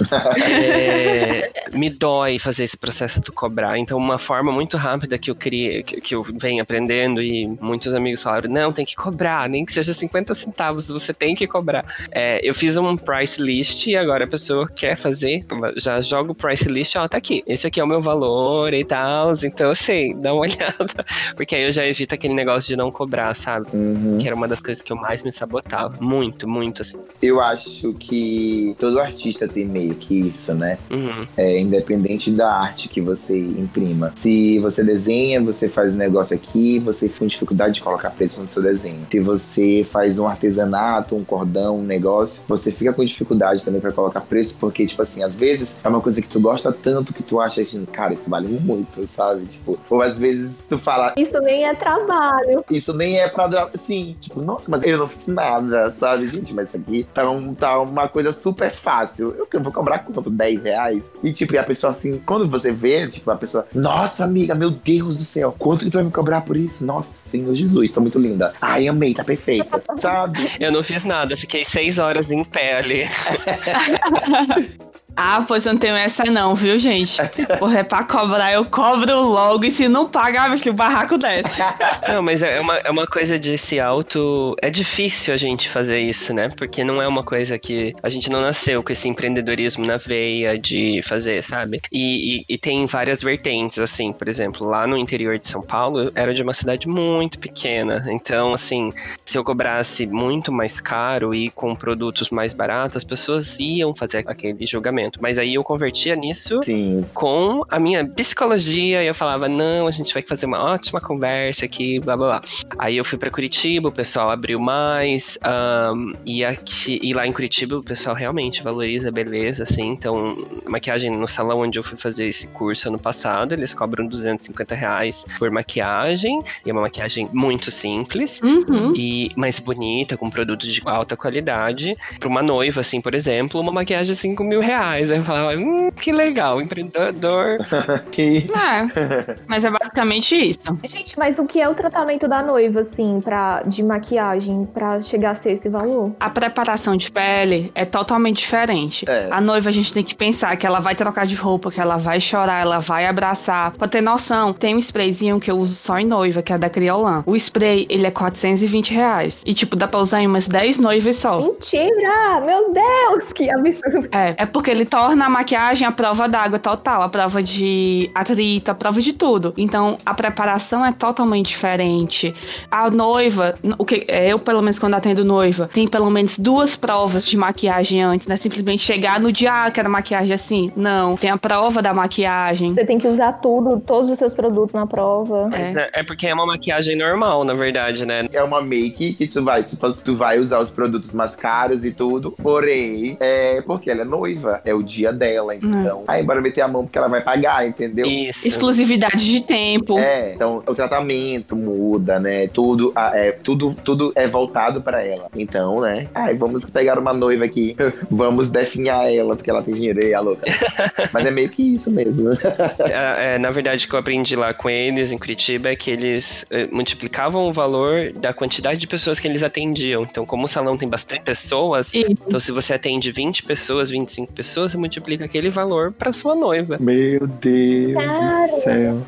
é, me dói fazer esse processo do cobrar. Então, uma forma muito rápida que eu criei, que, que eu venho aprendendo e muitos amigos falaram, não, tem que cobrar, nem que seja 50 centavos, você tem que cobrar. É, eu fiz um price list e agora a pessoa quer fazer, já joga o price list, ó, tá aqui, esse aqui é o meu valor e tal, então assim, dá uma olhada, porque aí eu já evito aquele negócio de não cobrar, sabe? Uhum. Que era uma das coisas que eu mais me sabotava, muito, muito, assim. Eu acho que todo artista tem meio que isso, né? Uhum. É, independente da arte que você imprima. Se você desenha, você faz um negócio aqui, você tem dificuldade de colocar preço no seu desenho. Se você faz um artesanato, um cordão, um negócio, você fica com dificuldade também para colocar preço, porque, tipo assim, às vezes é uma coisa que tu gosta tanto que tu acha que, cara, isso vale muito, sabe? Tipo, ou às vezes tu fala, Isso nem é trabalho. isso nem é pra. Sim, tipo, nossa, mas eu não fiz nada, sabe, gente? Mas isso aqui tá, um- tá uma coisa super fácil. Eu, eu vou cobrar quanto? 10 reais? E, tipo, e a pessoa assim, quando você vê, tipo, a pessoa, nossa, amiga, meu Deus do céu, quanto que tu vai me cobrar por isso? Nossa, Senhor Jesus, tá muito linda. Ai, amei, tá perfeita, sabe? Eu não fiz nada, fiquei seis horas em pé ali. Ah, pois não tenho essa não, viu, gente? Porra, é pra cobrar, eu cobro logo e se não pagar, meu filho, o barraco desce. Não, mas é uma, é uma coisa de se auto. É difícil a gente fazer isso, né? Porque não é uma coisa que. A gente não nasceu com esse empreendedorismo na veia de fazer, sabe? E, e, e tem várias vertentes, assim. Por exemplo, lá no interior de São Paulo, era de uma cidade muito pequena. Então, assim, se eu cobrasse muito mais caro e com produtos mais baratos, as pessoas iam fazer aquele julgamento. Mas aí eu convertia nisso Sim. com a minha psicologia e eu falava, não, a gente vai fazer uma ótima conversa aqui, blá blá blá. Aí eu fui pra Curitiba, o pessoal abriu mais, ahn, e aqui e lá em Curitiba o pessoal realmente valoriza a beleza, assim, então maquiagem no salão onde eu fui fazer esse curso ano passado, eles cobram 250 reais por maquiagem, e é uma maquiagem muito simples, Uhum. e mais bonita, com produtos de alta qualidade. Pra uma noiva, assim, por exemplo, uma maquiagem de 5 mil reais. Aí eu falava, hum, que legal, empreendedor. E- É, mas é basicamente isso. Gente, mas o que é o tratamento da noiva, assim, pra, de maquiagem, pra chegar a ser esse valor? A preparação de pele é totalmente diferente. É. A noiva a gente tem que pensar que ela vai trocar de roupa, que ela vai chorar, ela vai abraçar. Pra ter noção, tem um sprayzinho que eu uso só em noiva, que é da Criolan. O spray, ele é 420 reais. E tipo, dá pra usar em umas 10 noivas só. Mentira! Meu Deus, que absurdo. É, é porque ele torna a maquiagem a prova d'água total, a prova de atrito, a prova de tudo. Então, a preparação é totalmente diferente. A noiva, o que eu pelo menos quando atendo noiva, tem pelo menos duas provas de maquiagem antes, não é simplesmente chegar no dia, ah, quero maquiagem assim. Não, tem a prova da maquiagem. Você tem que usar tudo, todos os seus produtos na prova. Mas é. é porque é uma maquiagem normal, na verdade, né? É uma make que tu vai, tipo, tu vai usar os produtos mais caros e tudo. Porém, é porque ela é noiva. É o dia dela. Então, aí bora meter a mão porque ela vai pagar, entendeu? Isso. Exclusividade de tempo. É, então o tratamento muda, né? Tudo, ah, é, tudo, tudo é voltado pra ela. Então, né? Ai, vamos pegar uma noiva aqui, vamos definhar ela, porque ela tem dinheiro, e a louca. Mas é meio que isso mesmo. É, é, na verdade, o que eu aprendi lá com eles em Curitiba é que eles é, multiplicavam o valor da quantidade de pessoas que eles atendiam. Então, como o salão tem bastante pessoas, Isso. então se você atende 20 pessoas, 25 pessoas, você multiplica aquele valor pra sua noiva. Meu Deus do céu.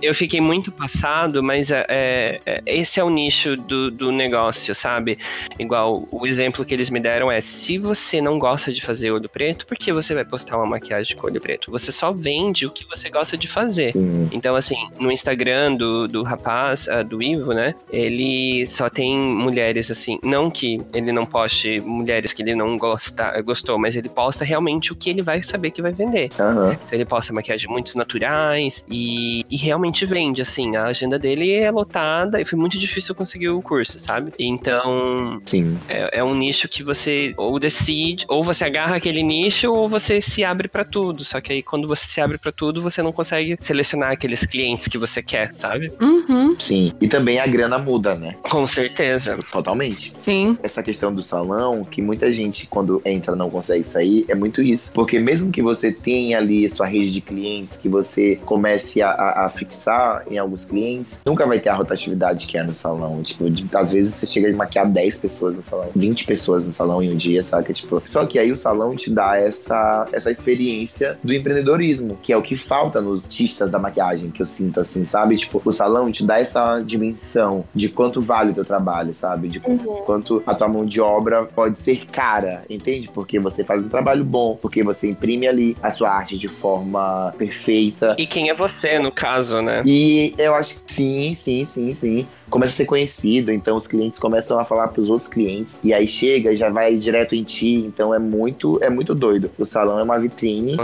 Eu fiquei muito passado, mas é, é, é, esse é o nicho do, do negócio, sabe? Igual o exemplo que eles me deram é: se você não gosta de fazer olho preto, por que você vai postar uma maquiagem com olho preto? Você só vende o que você gosta de fazer. Sim. Então, assim, no Instagram do, do rapaz, ah, do Ivo, né? Ele só tem mulheres, assim. Não que ele não poste mulheres que ele não gosta, gostou, mas ele posta realmente o que ele vai saber que vai vender. Aham. Então ele posta maquiagem muito naturais e, e realmente vende, assim. A agenda dele é lotada e foi muito difícil conseguir o curso, sabe? Então Sim. é, é um nicho que você ou decide, ou você agarra aquele nicho ou você se abre pra tudo. Só que aí quando você se abre pra tudo, você não consegue selecionar aqueles clientes que você quer, sabe? Uhum, Sim. E também a grana muda, né? Com certeza. Totalmente. sim. Essa questão do salão, que muita gente, quando entra, não consegue sair, é muito isso. Porque mesmo que você tenha ali sua rede de clientes, que você comece a, a, a fixar em alguns clientes, nunca vai ter a rotatividade que é no salão. Tipo, de, às vezes você chega a maquiar 10 pessoas no salão, 20 pessoas no salão em um dia, sabe? Tipo, só que aí o salão te dá essa, essa experiência do empreendedorismo, que é o que falta nos artistas da maquiagem, que eu sinto assim, sabe? Tipo, o salão te dá essa dimensão de quanto vale o teu trabalho, sabe? De uhum. quanto a tua mão de obra pode ser cara, entende? Porque você faz um trabalho bom, porque você imprime ali a sua arte de forma perfeita. E quem é você, no caso, né? E eu acho que sim, sim, sim, sim começa a ser conhecido, então os clientes começam a falar para os outros clientes e aí chega e já vai direto em ti, então é muito é muito doido. O salão é uma vitrine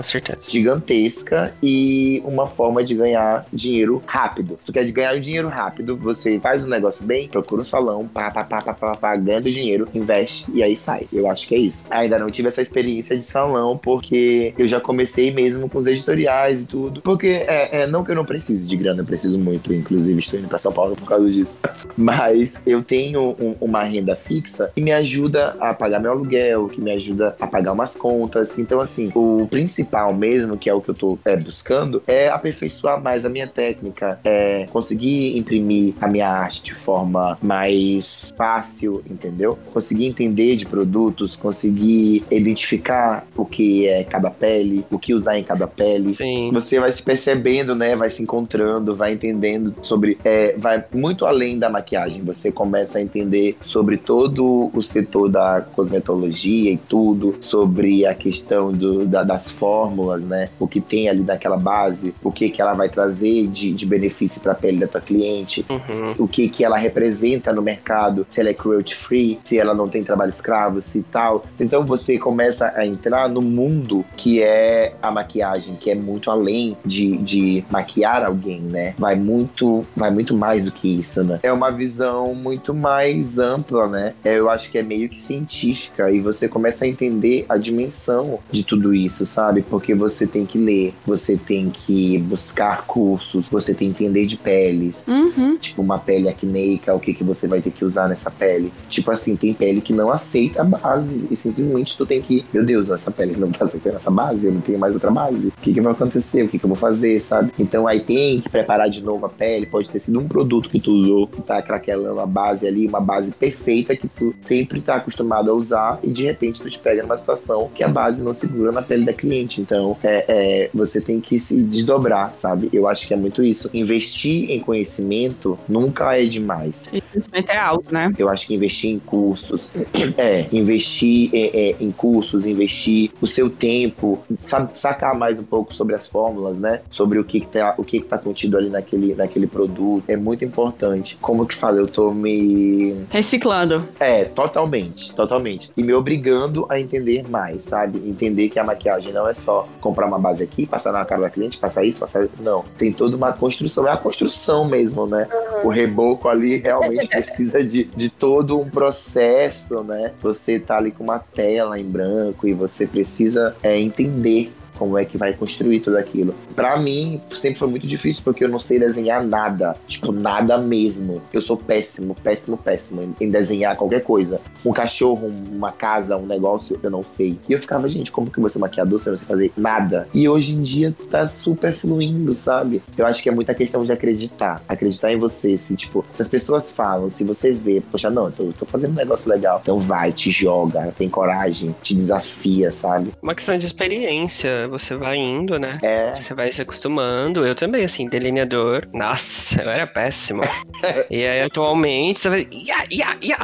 gigantesca e uma forma de ganhar dinheiro rápido. Se tu quer ganhar dinheiro rápido, você faz um negócio bem, procura um salão, pá, pá, pá, pá, pá, pá ganha dinheiro, investe e aí sai. Eu acho que é isso. Ainda não tive essa experiência de salão porque eu já comecei mesmo com os editoriais e tudo. Porque é, é não que eu não precise de grana, eu preciso muito, inclusive estou indo para São Paulo por causa disso. Mas eu tenho um, uma renda fixa que me ajuda a pagar meu aluguel, que me ajuda a pagar umas contas. Então, assim, o principal mesmo, que é o que eu tô é, buscando, é aperfeiçoar mais a minha técnica, é conseguir imprimir a minha arte de forma mais fácil, entendeu? Conseguir entender de produtos, conseguir identificar o que é cada pele, o que usar em cada pele. Sim. Você vai se percebendo, né? Vai se encontrando, vai entendendo sobre. É, vai muito além além da maquiagem, você começa a entender sobre todo o setor da cosmetologia e tudo, sobre a questão do, da, das fórmulas, né? O que tem ali naquela base, o que que ela vai trazer de, de benefício para a pele da tua cliente, uhum. o que que ela representa no mercado, se ela é cruelty free, se ela não tem trabalho escravo, se tal. Então você começa a entrar no mundo que é a maquiagem, que é muito além de, de maquiar alguém, né? Vai muito, vai muito mais do que isso, né? É uma visão muito mais ampla, né? É, eu acho que é meio que científica e você começa a entender a dimensão de tudo isso, sabe? Porque você tem que ler, você tem que buscar cursos, você tem que entender de peles. Uhum. Tipo, uma pele acneica, o que, que você vai ter que usar nessa pele. Tipo assim, tem pele que não aceita a base e simplesmente tu tem que, meu Deus, essa pele não tá aceitando essa base, eu não tenho mais outra base. O que, que vai acontecer? O que, que eu vou fazer, sabe? Então aí tem que preparar de novo a pele, pode ter sido um produto que tu usou que tá craquelando a base ali, uma base perfeita que tu sempre tá acostumado a usar e de repente tu te pega numa situação que a base não segura na pele da cliente. Então, é, é, você tem que se desdobrar, sabe? Eu acho que é muito isso. Investir em conhecimento nunca é demais. Investimento é alto, né? Eu acho que investir em cursos, é, investir é, é, em cursos, investir o seu tempo, sabe, sacar mais um pouco sobre as fórmulas, né? Sobre o que, que tá, o que, que tá contido ali naquele, naquele produto. É muito importante como que fala, eu tô me. Reciclando. É, totalmente, totalmente. E me obrigando a entender mais, sabe? Entender que a maquiagem não é só comprar uma base aqui, passar na cara da cliente, passar isso, passar. Não. Tem toda uma construção. É a construção mesmo, né? Uhum. O reboco ali realmente precisa de, de todo um processo, né? Você tá ali com uma tela em branco e você precisa é, entender como é que vai construir tudo aquilo. Para mim, sempre foi muito difícil porque eu não sei desenhar nada, tipo, nada mesmo. Eu sou péssimo, péssimo, péssimo em desenhar qualquer coisa. Um cachorro, uma casa, um negócio, eu não sei. E eu ficava, gente, como que você é maquiador você não sei fazer nada? E hoje em dia tá super fluindo, sabe? Eu acho que é muita questão de acreditar. Acreditar em você. Se, tipo, se as pessoas falam, se você vê, poxa, não, eu tô fazendo um negócio legal. Então vai, te joga, tem coragem, te desafia, sabe? Uma questão de experiência você vai indo, né? É. Você vai se acostumando. Eu também, assim, delineador. Nossa, eu era péssimo. e aí, atualmente, você vai. Ia, ia, ia.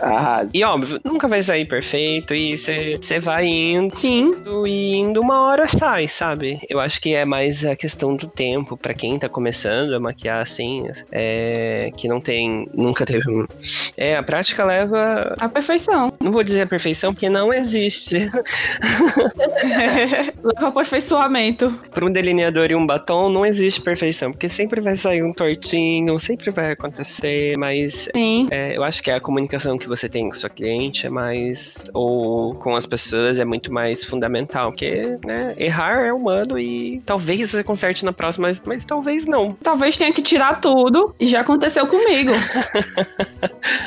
Ah. E óbvio, nunca vai sair perfeito. E você, você vai indo. Sim. E indo, uma hora sai, sabe? Eu acho que é mais a questão do tempo. para quem tá começando a maquiar assim, é, que não tem. Nunca teve. É, a prática leva. A perfeição. Não vou dizer a perfeição, porque não existe. leva aperfeiçoamento. Para um delineador e um batom, não existe perfeição, porque sempre vai sair um tortinho, sempre vai acontecer, mas é, eu acho que a comunicação que você tem com sua cliente é mais, ou com as pessoas, é muito mais fundamental, porque né, errar é humano e talvez você conserte na próxima, mas, mas talvez não. Talvez tenha que tirar tudo, e já aconteceu comigo.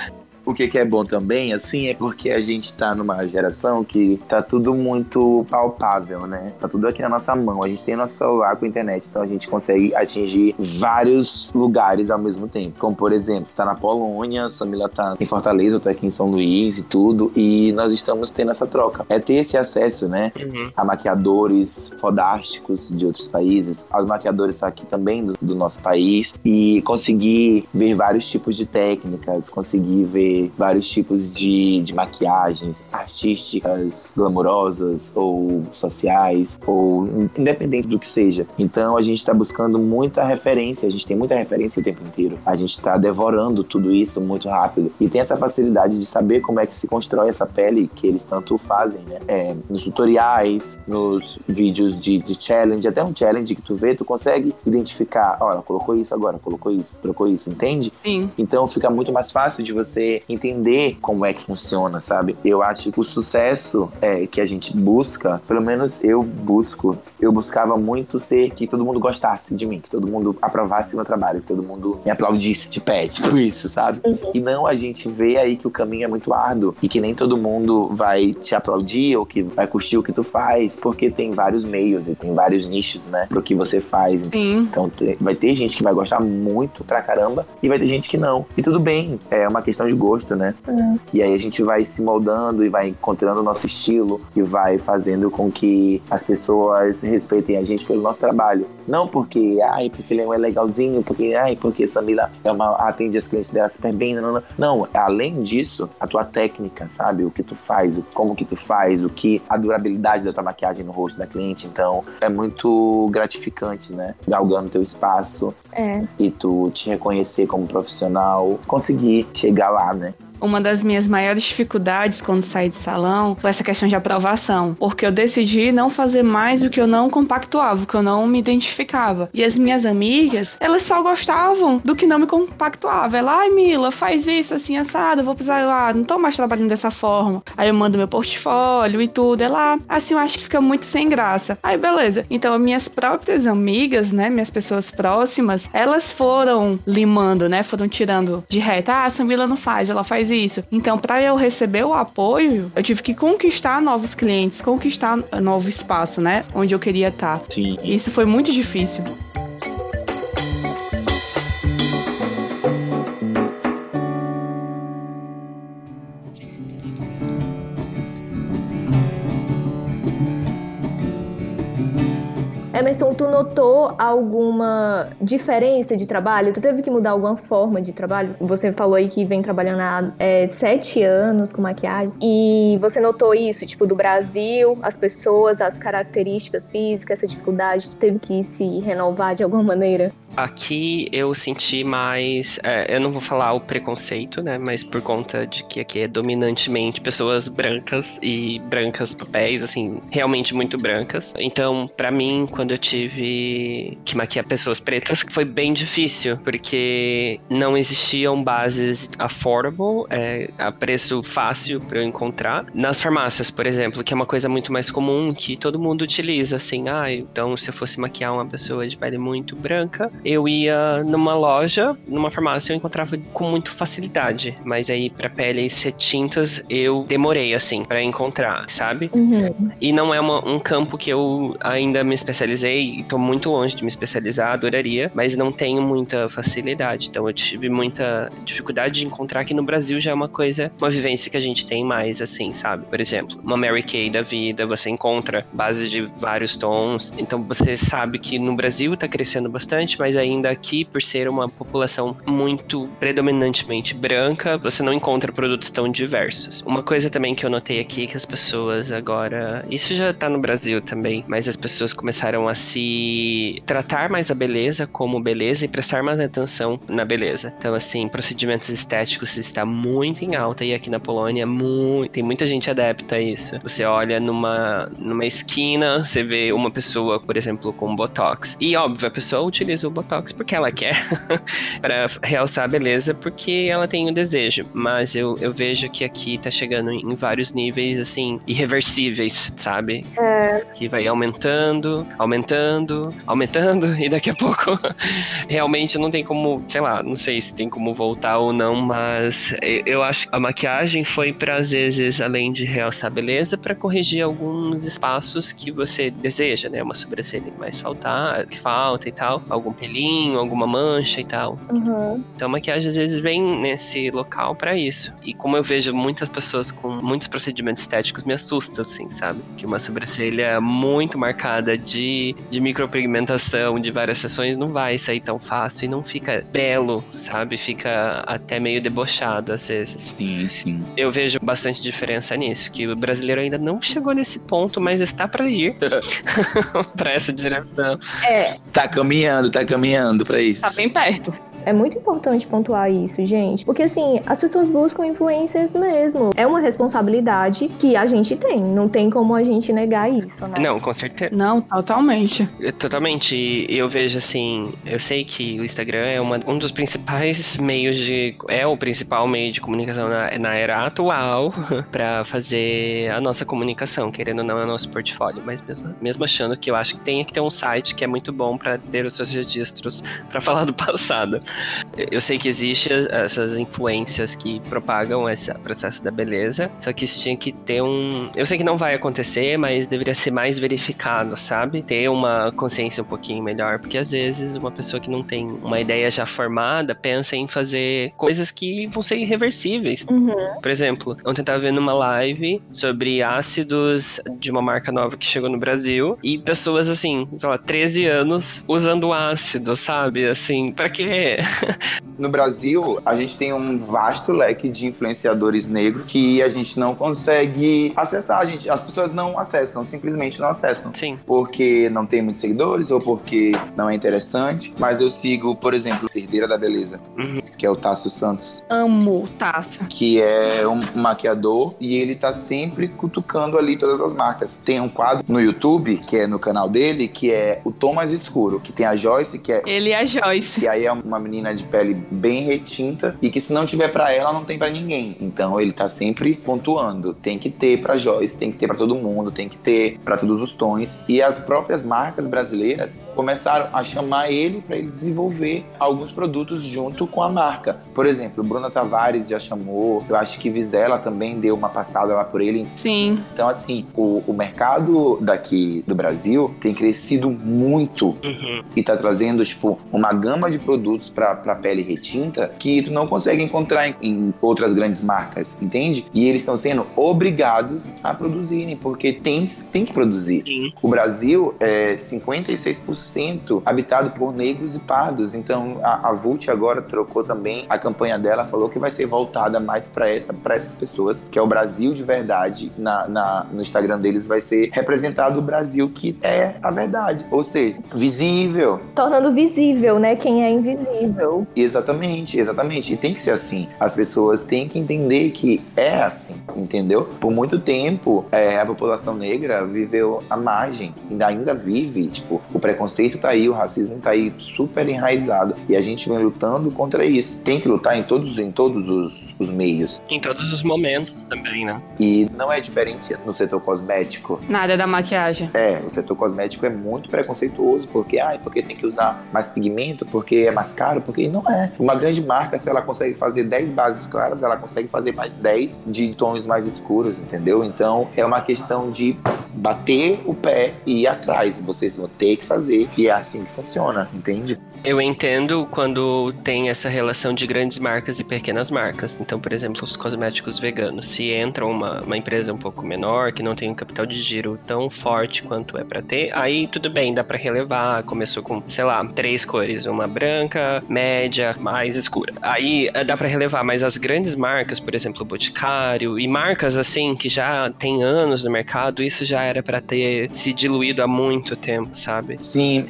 o que, que é bom também, assim, é porque a gente tá numa geração que tá tudo muito palpável, né? Tá tudo aqui na nossa mão. A gente tem nosso celular com internet, então a gente consegue atingir vários lugares ao mesmo tempo. Como, por exemplo, tá na Polônia, a Samila tá em Fortaleza, eu tô aqui em São Luís e tudo, e nós estamos tendo essa troca. É ter esse acesso, né? Uhum. A maquiadores fodásticos de outros países, aos maquiadores aqui também do, do nosso país, e conseguir ver vários tipos de técnicas, conseguir ver vários tipos de, de maquiagens artísticas, glamurosas ou sociais, ou independente do que seja. Então a gente está buscando muita referência, a gente tem muita referência o tempo inteiro. A gente está devorando tudo isso muito rápido e tem essa facilidade de saber como é que se constrói essa pele que eles tanto fazem, né? É, nos tutoriais, nos vídeos de, de challenge, até um challenge que tu vê, tu consegue identificar, olha, colocou isso agora, colocou isso, trocou isso, entende? Sim. Então fica muito mais fácil de você entender como é que funciona, sabe? Eu acho que o sucesso é, que a gente busca, pelo menos eu busco, eu buscava muito ser que todo mundo gostasse de mim, que todo mundo aprovasse meu trabalho, que todo mundo me aplaudisse de pé, tipo isso, sabe? Uhum. E não a gente vê aí que o caminho é muito árduo e que nem todo mundo vai te aplaudir ou que vai curtir o que tu faz, porque tem vários meios e tem vários nichos, né, pro que você faz. Sim. Então vai ter gente que vai gostar muito pra caramba e vai ter gente que não. E tudo bem, é uma questão de gosto, né? Uhum. E aí a gente vai se moldando e vai encontrando o nosso estilo e vai fazendo com que as pessoas respeitem a gente pelo nosso trabalho. Não porque, ai, porque ele é legalzinho, porque, ai, porque Samila é uma, atende as clientes dela super bem, não, não, não. Além disso, a tua técnica, sabe? O que tu faz, o, como que tu faz, o que, a durabilidade da tua maquiagem no rosto da cliente. Então, é muito gratificante, né? Galgando teu espaço é. e tu te reconhecer como profissional, conseguir chegar lá? Uma das minhas maiores dificuldades quando saí de salão foi essa questão de aprovação, porque eu decidi não fazer mais o que eu não compactuava, o que eu não me identificava. E as minhas amigas, elas só gostavam do que não me compactuava. Ela, ai Mila, faz isso assim assado, vou precisar lá, não tô mais trabalhando dessa forma. Aí eu mando meu portfólio e tudo. Ela, assim, eu acho que fica muito sem graça. Aí beleza. Então minhas próprias amigas, né, minhas pessoas próximas, elas foram limando, né, foram tirando de reta. Ah, a Samila não faz, ela faz isso. Então, para eu receber o apoio, eu tive que conquistar novos clientes, conquistar novo espaço, né? Onde eu queria estar. Sim. Isso foi muito difícil. Notou alguma diferença de trabalho? Tu teve que mudar alguma forma de trabalho? Você falou aí que vem trabalhando há é, sete anos com maquiagem. E você notou isso, tipo, do Brasil, as pessoas, as características físicas, essa dificuldade? Tu teve que se renovar de alguma maneira? Aqui eu senti mais. É, eu não vou falar o preconceito, né? Mas por conta de que aqui é dominantemente pessoas brancas e brancas papéis, assim, realmente muito brancas. Então, para mim, quando eu tive que maquiar pessoas pretas, foi bem difícil, porque não existiam bases affordable, é, a preço fácil para eu encontrar. Nas farmácias, por exemplo, que é uma coisa muito mais comum que todo mundo utiliza, assim, ah, então se eu fosse maquiar uma pessoa de pele muito branca, eu ia numa loja, numa farmácia, eu encontrava com muito facilidade. Mas aí, para pele ser tintas, eu demorei, assim, para encontrar, sabe? Uhum. E não é uma, um campo que eu ainda me especializei, e tô muito longe de me especializar, adoraria, mas não tenho muita facilidade. Então, eu tive muita dificuldade de encontrar que no Brasil já é uma coisa, uma vivência que a gente tem mais, assim, sabe? Por exemplo, uma Mary Kay da vida, você encontra bases de vários tons. Então, você sabe que no Brasil tá crescendo bastante, mas ainda aqui, por ser uma população muito predominantemente branca, você não encontra produtos tão diversos. Uma coisa também que eu notei aqui é que as pessoas agora, isso já tá no Brasil também, mas as pessoas começaram a se tratar mais a beleza como beleza e prestar mais atenção na beleza. Então, assim, procedimentos estéticos está muito em alta e aqui na Polônia muito, tem muita gente adepta a isso. Você olha numa, numa esquina, você vê uma pessoa, por exemplo, com botox. E óbvio, a pessoa utiliza o botox porque ela quer, para realçar a beleza porque ela tem o um desejo. Mas eu, eu vejo que aqui tá chegando em vários níveis, assim, irreversíveis, sabe? É. Que vai aumentando, aumentando, aumentando, e daqui a pouco realmente não tem como, sei lá, não sei se tem como voltar ou não, mas eu acho que a maquiagem foi para às vezes, além de realçar a beleza, para corrigir alguns espaços que você deseja, né? Uma sobrancelha que mais faltar, que falta e tal, algum pelinho, alguma mancha e tal. Uhum. Então a maquiagem às vezes vem nesse local para isso. E como eu vejo muitas pessoas com muitos procedimentos estéticos, me assusta, assim, sabe? Que uma sobrancelha muito marcada de, de micropigmentação, de várias sessões, não vai sair tão fácil e não fica belo, sabe? Fica até meio debochado às vezes. Sim, sim. Eu vejo bastante diferença nisso, que o brasileiro ainda não chegou nesse ponto, mas está para ir para essa direção. É, Tá caminhando, tá caminhando pra isso. Tá bem perto. É muito importante pontuar isso, gente. Porque, assim, as pessoas buscam influências mesmo. É uma responsabilidade que a gente tem. Não tem como a gente negar isso, né? Não, com certeza. Não, totalmente. Eu- Totalmente. Eu vejo assim, eu sei que o Instagram é uma- um dos principais meios de. É o principal meio de comunicação na, na era atual pra fazer a nossa comunicação, querendo ou não, é o nosso portfólio. Mas mesmo, mesmo achando que eu acho que tem que ter um site que é muito bom pra ter os seus registros pra falar do passado. Eu sei que existe essas influências que propagam esse processo da beleza, só que isso tinha que ter um. Eu sei que não vai acontecer, mas deveria ser mais verificado, sabe? Ter uma consciência um pouquinho melhor, porque às vezes uma pessoa que não tem uma ideia já formada pensa em fazer coisas que vão ser irreversíveis. Uhum. Por exemplo, ontem eu tava vendo uma live sobre ácidos de uma marca nova que chegou no Brasil e pessoas assim, sei lá, 13 anos usando ácido, sabe? Assim, pra quê? No Brasil, a gente tem um vasto leque de influenciadores negros que a gente não consegue acessar. A gente, as pessoas não acessam, simplesmente não acessam. Sim. Porque não tem muitos seguidores ou porque não é interessante. Mas eu sigo, por exemplo, Herdeira da Beleza, Uhum. que é o Tássio Santos. Amo taça. que é um maquiador e ele tá sempre cutucando ali todas as marcas. Tem um quadro no YouTube, que é no canal dele, que é o tom mais escuro, que tem a Joyce, que é Ele e a Joyce. que aí é uma menina de pele bem retinta e que se não tiver pra ela, não tem pra ninguém. Então ele tá sempre pontuando. Tem que ter pra Joyce, tem que ter pra todo mundo, tem que ter pra todos os tons. E as próprias marcas brasileiras começaram a chamar ele pra ele desenvolver alguns produtos junto com a marca. Por exemplo, Bruna Tavares já chamou, eu acho que Vizela também deu uma passada lá por ele. Sim. Então, assim, o, o mercado daqui do Brasil tem crescido muito Uhum. e tá trazendo, tipo, uma gama de produtos pra, pra pele retinta que tu não consegue encontrar em, em outras grandes marcas, entende? E eles estão sendo obrigados a produzirem, porque tem, tem que produzir. Sim. O Brasil é 56% habitado por negros e pardos, então a, a Vult agora trocou também a campanha dela, falou que vai ser voltada mais pra essa, pra essas pessoas, que é o Brasil de verdade. Na, na- no Instagram deles vai ser representado o Brasil que é a verdade, ou seja, visível, Tornando visível, né? Quem é invisível. Exatamente, exatamente. E tem que ser assim. As pessoas têm que entender que é assim, entendeu? Por muito tempo, é, a população negra viveu à margem, ainda, ainda vive. Tipo, o preconceito tá aí, o racismo tá aí super enraizado. E a gente vem lutando contra isso. Tem que lutar em todos, em todos os, os meios. Em todos os momentos também, né? E não é diferente no setor cosmético. Nada da maquiagem. É, o setor cosmético é muito preconceituoso, porque, ai, porque tem que usar mais pigmento, porque é mais caro, porque não é. Uma grande marca, se ela consegue fazer 10 bases claras, ela consegue fazer mais 10 de tons mais escuros, entendeu? Então é uma questão de bater o pé e ir atrás. Vocês vão ter que fazer, e é assim que funciona, entende? Eu entendo quando tem essa relação de grandes marcas e pequenas marcas. Então, por exemplo, os cosméticos veganos. Se entra uma, uma empresa um pouco menor, que não tem um capital de giro tão forte quanto é pra ter, aí tudo bem, dá pra relevar. Começou com, sei lá, três cores: uma branca, média, mais escura. Aí eh, dá pra relevar, mas as grandes marcas, por exemplo, o Boticário, e marcas assim que já tem anos no mercado, isso já era pra ter se diluído há muito tempo, sabe? Sim,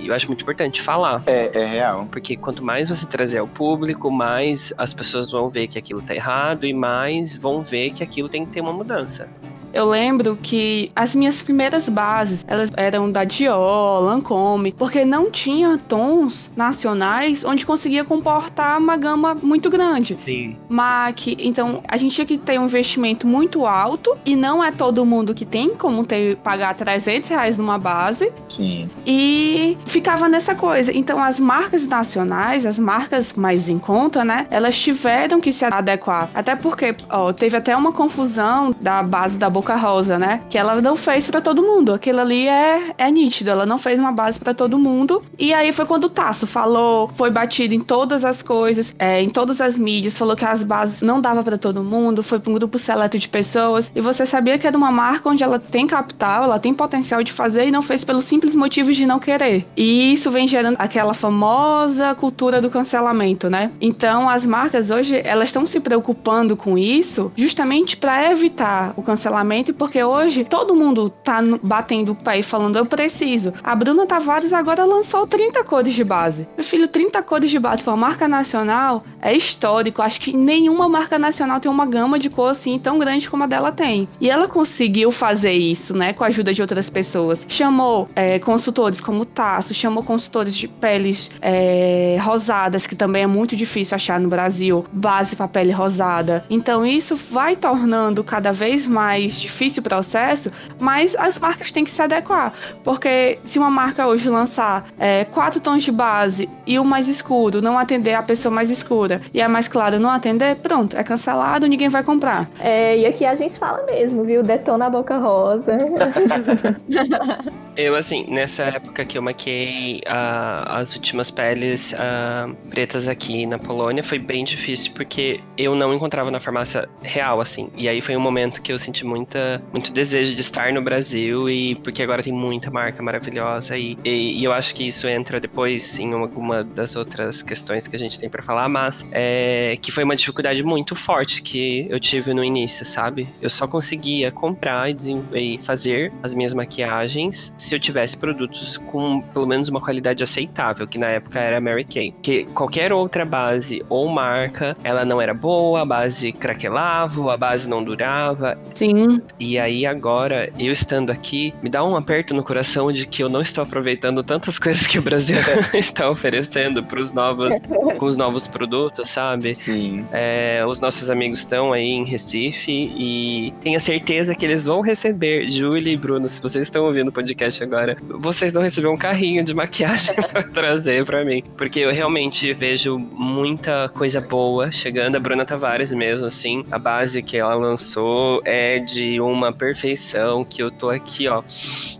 E eu acho muito importante falar. é, é real. Porque quanto mais você trazer ao público, mais as pessoas vão ver que aquilo tá errado e mais vão ver que aquilo tem que ter uma mudança. Eu lembro que as minhas primeiras bases, elas eram da Dior, Lancome, porque não tinha tons nacionais onde conseguia comportar uma gama muito grande. Sim. MAC, então a gente tinha que ter um investimento muito alto e não é todo mundo que tem como ter pagar 300 reais numa base Sim. e ficava nessa coisa. Então as marcas nacionais, as marcas mais em conta, né, elas tiveram que se adequar. Até porque, ó, teve até uma confusão da base da Boca Rosa, né, que ela não fez para todo mundo. Aquilo ali é, é nítido, ela não fez uma base para todo mundo. E aí foi quando o Tasso falou, foi batido em todas as coisas, é, em todas as mídias, falou que as bases não dava para todo mundo, foi para um grupo seleto de pessoas. E você sabia que era uma marca onde ela tem capital, ela tem potencial de fazer e não fez pelo simples motivo de não querer. E isso vem gerando aquela famosa cultura do cancelamento, né? Então as marcas hoje elas estão se preocupando com isso justamente para evitar o cancelamento, porque hoje todo mundo tá batendo o pé e falando eu preciso. A Bruna Tavares agora lançou 30 cores de base. Meu filho, 30 cores de base para uma marca nacional é histórico. Acho que nenhuma marca nacional tem uma gama de cor assim tão grande como a dela tem. E ela conseguiu fazer isso, né, com a ajuda de outras pessoas. Chamou é, consultores como Tasso, chamou consultores de peles é, rosadas, que também é muito difícil achar no Brasil, base para pele rosada. Então isso vai tornando cada vez mais difícil o processo, mas as marcas têm que se adequar. Porque se uma marca hoje lançar é, quatro tons de base e o mais escuro não atender a pessoa mais escura e a mais clara não atender, pronto, é cancelado, ninguém vai comprar. É, e aqui a gente fala mesmo, viu? Detona a boca rosa. Eu, assim, nessa época que eu maquiei ah, as últimas peles ah, pretas aqui na Polônia, foi bem difícil porque eu não encontrava na farmácia real, assim. E aí foi um momento que eu senti muita, muito desejo de estar no Brasil e porque agora tem muita marca maravilhosa e, e, e eu acho que isso entra depois em alguma das outras questões que a gente tem pra falar, mas é, que foi uma dificuldade muito forte que eu tive no início, sabe? Eu só conseguia comprar e, e fazer as minhas maquiagens se eu tivesse produtos com pelo menos uma qualidade aceitável, que na época era Mary Kay. Que qualquer outra base ou marca, ela não era boa, a base craquelava, a base não durava. Sim, E aí agora, eu estando aqui, me dá um aperto no coração de que eu não estou aproveitando tantas coisas que o Brasil está oferecendo para os novos, com os novos produtos, sabe? Sim. É, os nossos amigos estão aí em Recife e tenha certeza que eles vão receber, Julie e Bruno, se vocês estão ouvindo o podcast agora, vocês vão receber um carrinho de maquiagem pra trazer pra mim. Porque eu realmente vejo muita coisa boa chegando. A Bruna Tavares mesmo, assim, a base que ela lançou é de uma perfeição que eu tô aqui, ó,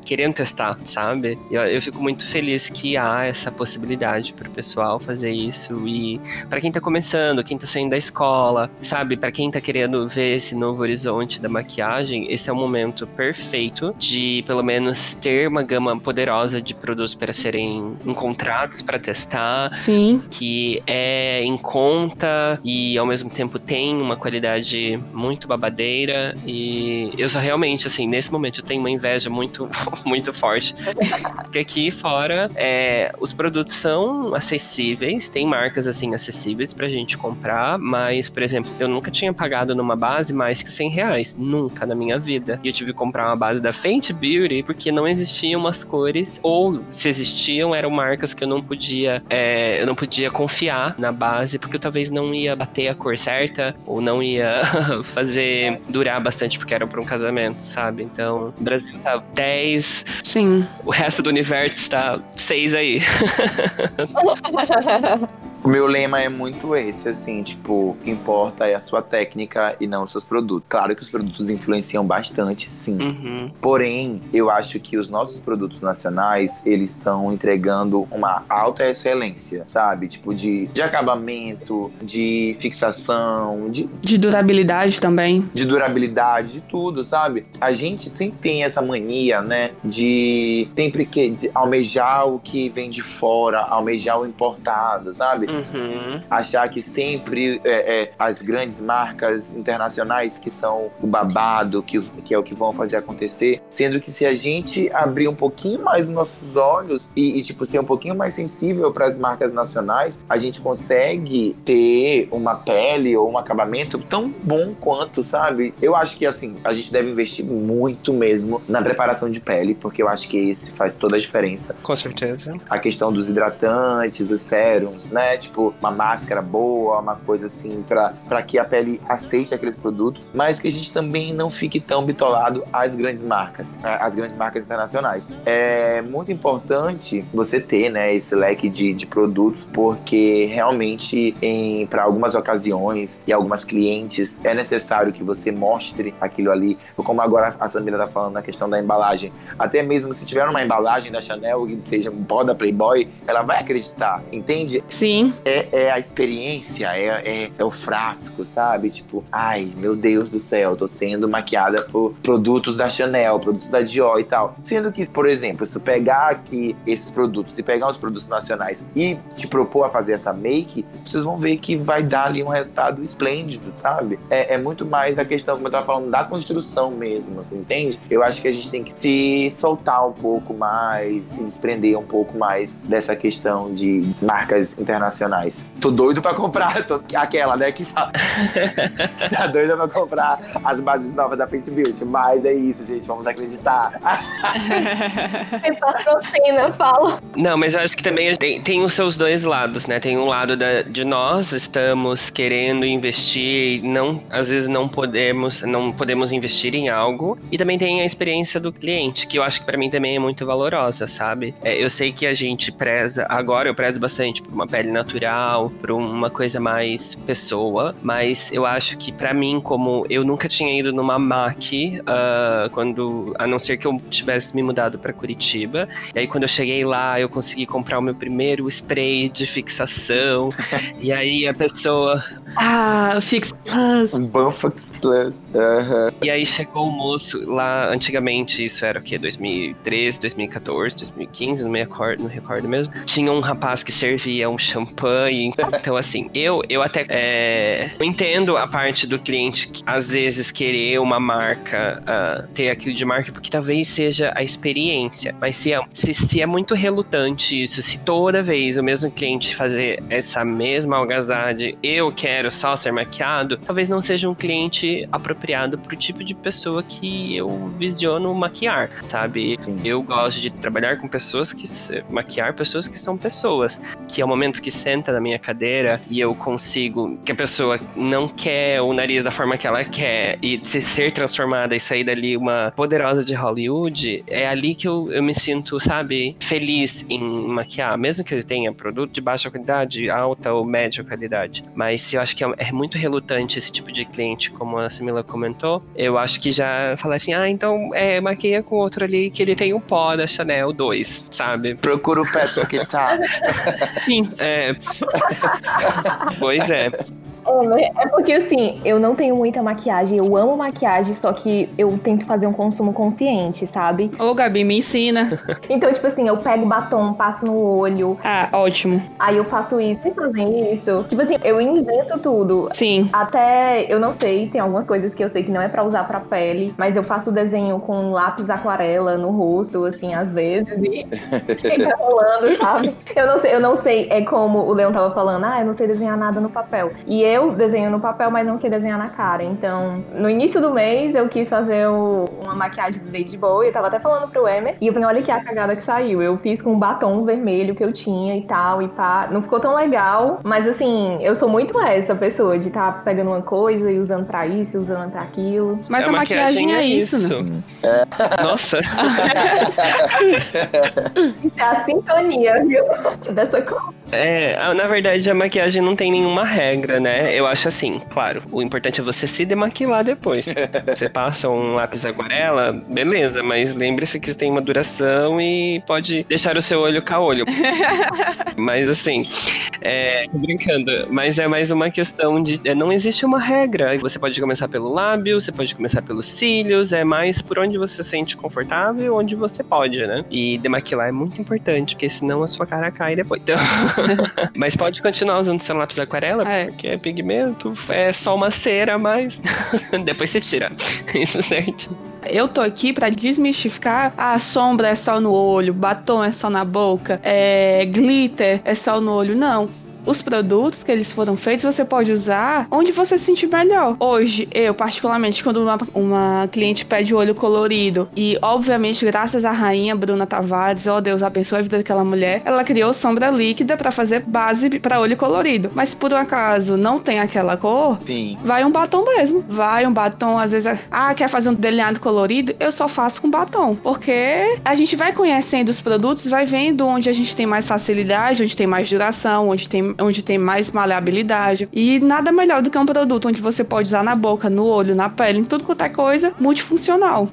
querendo testar, sabe? Eu, eu fico muito feliz que há essa possibilidade pro pessoal fazer isso e Pra quem tá começando, quem tá saindo da escola, sabe? Pra quem tá querendo ver esse novo horizonte da maquiagem, esse é o momento perfeito de, pelo menos, ter uma gama poderosa de produtos para serem encontrados pra testar, sim. que é em conta e ao mesmo tempo tem uma qualidade muito babadeira. E eu só realmente assim nesse momento eu tenho uma inveja muito muito forte. Porque aqui fora é, os produtos são acessíveis tem marcas assim acessíveis pra gente comprar mas por exemplo eu nunca tinha pagado numa base mais que 100 reais nunca na minha vida. E eu tive que comprar uma base da Fenty Beauty porque não existiam umas cores ou se existiam eram marcas que eu não podia é, eu não podia confiar na base porque eu talvez não ia bater a cor certa ou não ia fazer durar bastante porque era para um casamento, sabe? Então, o Brasil tá 10, Sim. o resto do universo tá 6 aí. O meu lema é muito esse, assim, tipo, o que importa é a sua técnica e não os seus produtos. Claro que os produtos influenciam bastante, sim. Uhum. Porém, eu acho que os nossos produtos nacionais, eles estão entregando uma alta excelência, sabe? Tipo, de, de acabamento, de fixação, de, De durabilidade também. de durabilidade, de tudo, sabe? A gente sempre tem essa mania, né? De sempre que de almejar o que vem de fora, almejar o importado, sabe? Uhum. Achar que sempre é, é, as grandes marcas internacionais que são o babado, que, que é o que vão fazer acontecer. Sendo que se a gente abrir um pouquinho mais nossos olhos e, e tipo, ser um pouquinho mais sensível para as marcas nacionais, a gente consegue ter uma pele ou um acabamento tão bom quanto, sabe? Eu acho que assim, a gente deve investir muito mesmo na preparação de pele, porque eu acho que esse faz toda a diferença. Com certeza. A questão dos hidratantes, dos sérums, né? Tipo, uma máscara boa, uma coisa assim, para que a pele aceite aqueles produtos, mas que a gente também não fique tão bitolado às grandes marcas, às grandes marcas internacionais. É muito importante você ter, né, esse leque de, de produtos, porque realmente, para algumas ocasiões e algumas clientes, é necessário que você mostre aquilo ali, como agora a Samira tá falando na questão da embalagem. Até mesmo se tiver uma embalagem da Chanel, que seja um pó da Playboy, ela vai acreditar, entende? Sim. É, é a experiência, é, é, é, o frasco, sabe? Tipo, ai, meu Deus do céu, tô sendo maquiada por produtos da Chanel, produtos da Dior e tal. Sendo que, por exemplo, se pegar aqui esses produtos e pegar os produtos nacionais e te propor a fazer essa make, vocês vão ver que vai dar ali um resultado esplêndido, sabe? É, é muito mais a questão, como eu tava falando, da construção mesmo, entende? Eu acho que a gente tem que se soltar um pouco mais, se desprender um pouco mais dessa questão de marcas internacionais. Tô doido pra comprar, tô, aquela, né, que fala. tá doida pra comprar as bases novas da Fenty Beauty, mas é isso, gente, vamos acreditar. Tem patrocina, fala. Não, mas eu acho que também tem, tem os seus dois lados, né? Tem um lado da, de nós estamos querendo investir e não, às vezes não podemos, não podemos investir em algo. E também tem a experiência do cliente, que eu acho que para mim também é muito valorosa, sabe? É, eu sei que a gente preza, agora eu prezo bastante por uma pele natural, por uma coisa mais pessoa, mas eu acho que para mim, como eu nunca tinha ido numa MAC, uh, quando, a não ser que eu tivesse me mudado para Curitiba, e aí quando eu cheguei lá, eu consegui comprar o meu primeiro spray de fixação, e aí a pessoa. Ah, o Fix Plus. Um Banfax Plus. Uhum. E aí chegou o moço lá, antigamente, isso era o quê? 2013, 2014, 2015, não me recordo, não recordo mesmo. Tinha um rapaz que servia um Então, assim, eu, eu até é, entendo a parte do cliente que, às vezes querer uma marca, uh, ter aquilo de marca, porque talvez seja a experiência. Mas se é, se, se é muito relutante isso, se toda vez o mesmo cliente fazer essa mesma algazade, eu quero só ser maquiado, talvez não seja um cliente apropriado pro tipo de pessoa que eu visiono maquiar, sabe? Sim. Eu gosto de trabalhar com pessoas que maquiar pessoas que são pessoas, que é o momento que senta na minha cadeira e eu consigo que a pessoa não quer o nariz da forma que ela quer e se ser transformada e sair dali uma poderosa de Hollywood, é ali que eu, eu me sinto, sabe, feliz em maquiar, mesmo que ele tenha produto de baixa qualidade, alta ou média qualidade. Mas eu acho que é, é muito relutante esse tipo de cliente, como a Samila comentou, eu acho que já falar assim, ah, então é, maquia com outro ali que ele tem o um pó da Chanel 2, sabe? Procura o Petro que tá. Sim. É. pois é. É porque assim, eu não tenho muita maquiagem, eu amo maquiagem, só que eu tento fazer um consumo consciente, sabe? Ô, Gabi, me ensina. Então, tipo assim, eu pego batom, passo no olho. Ah, ótimo. Aí eu faço isso. Vocês fazem isso? Tipo assim, eu invento tudo. Sim. Até, eu não sei, tem algumas coisas que eu sei que não é para usar pra pele, mas eu faço desenho com lápis aquarela no rosto, assim, às vezes, e fica rolando, sabe? Eu não sei, eu não sei, é como o Leon tava falando, ah, eu não sei desenhar nada no papel. E eu eu desenho no papel, mas não sei desenhar na cara. Então, no início do mês, eu quis fazer o, uma maquiagem do Lady Boy. Eu tava até falando pro Emer. E eu falei, olha aqui a cagada que saiu. Eu fiz com um batom vermelho que eu tinha e tal, e pá. Não ficou tão legal, mas assim, eu sou muito essa pessoa de estar tá pegando uma coisa e usando pra isso, usando pra aquilo. Mas é, a, maquiagem, maquiagem é, é isso, isso. né? É. Nossa! é a sintonia, viu? Dessa cor. É, na verdade, a maquiagem não tem nenhuma regra, né? eu acho assim, claro, o importante é você se demaquilar depois. você passa um lápis aquarela, beleza, mas lembre-se que isso tem uma duração e pode deixar o seu olho caolho. mas assim, é, brincando, mas é mais uma questão de. É, não existe uma regra. Você pode começar pelo lábio, você pode começar pelos cílios, é mais por onde você se sente confortável, onde você pode, né? E demaquilar é muito importante, porque senão a sua cara cai depois. Então, mas pode continuar usando seu lápis aquarela, é. porque é pigmento, é só uma cera, mas depois você tira. Isso certo. Eu tô aqui para desmistificar a sombra é só no olho, batom é só na boca, é glitter é só no olho. Não os produtos que eles foram feitos você pode usar onde você se sentir melhor. Hoje, eu, particularmente, quando uma, uma cliente pede olho colorido, e obviamente, graças à rainha Bruna Tavares, oh Deus, abençoe a vida daquela mulher, ela criou sombra líquida para fazer base para olho colorido. Mas se por um acaso não tem aquela cor, Sim. vai um batom mesmo. Vai um batom, às vezes, ah, quer fazer um delineado colorido? Eu só faço com batom. Porque a gente vai conhecendo os produtos, vai vendo onde a gente tem mais facilidade, onde tem mais duração, onde tem onde tem mais maleabilidade. E nada melhor do que um produto onde você pode usar na boca, no olho, na pele, em tudo quanto é coisa, multifuncional.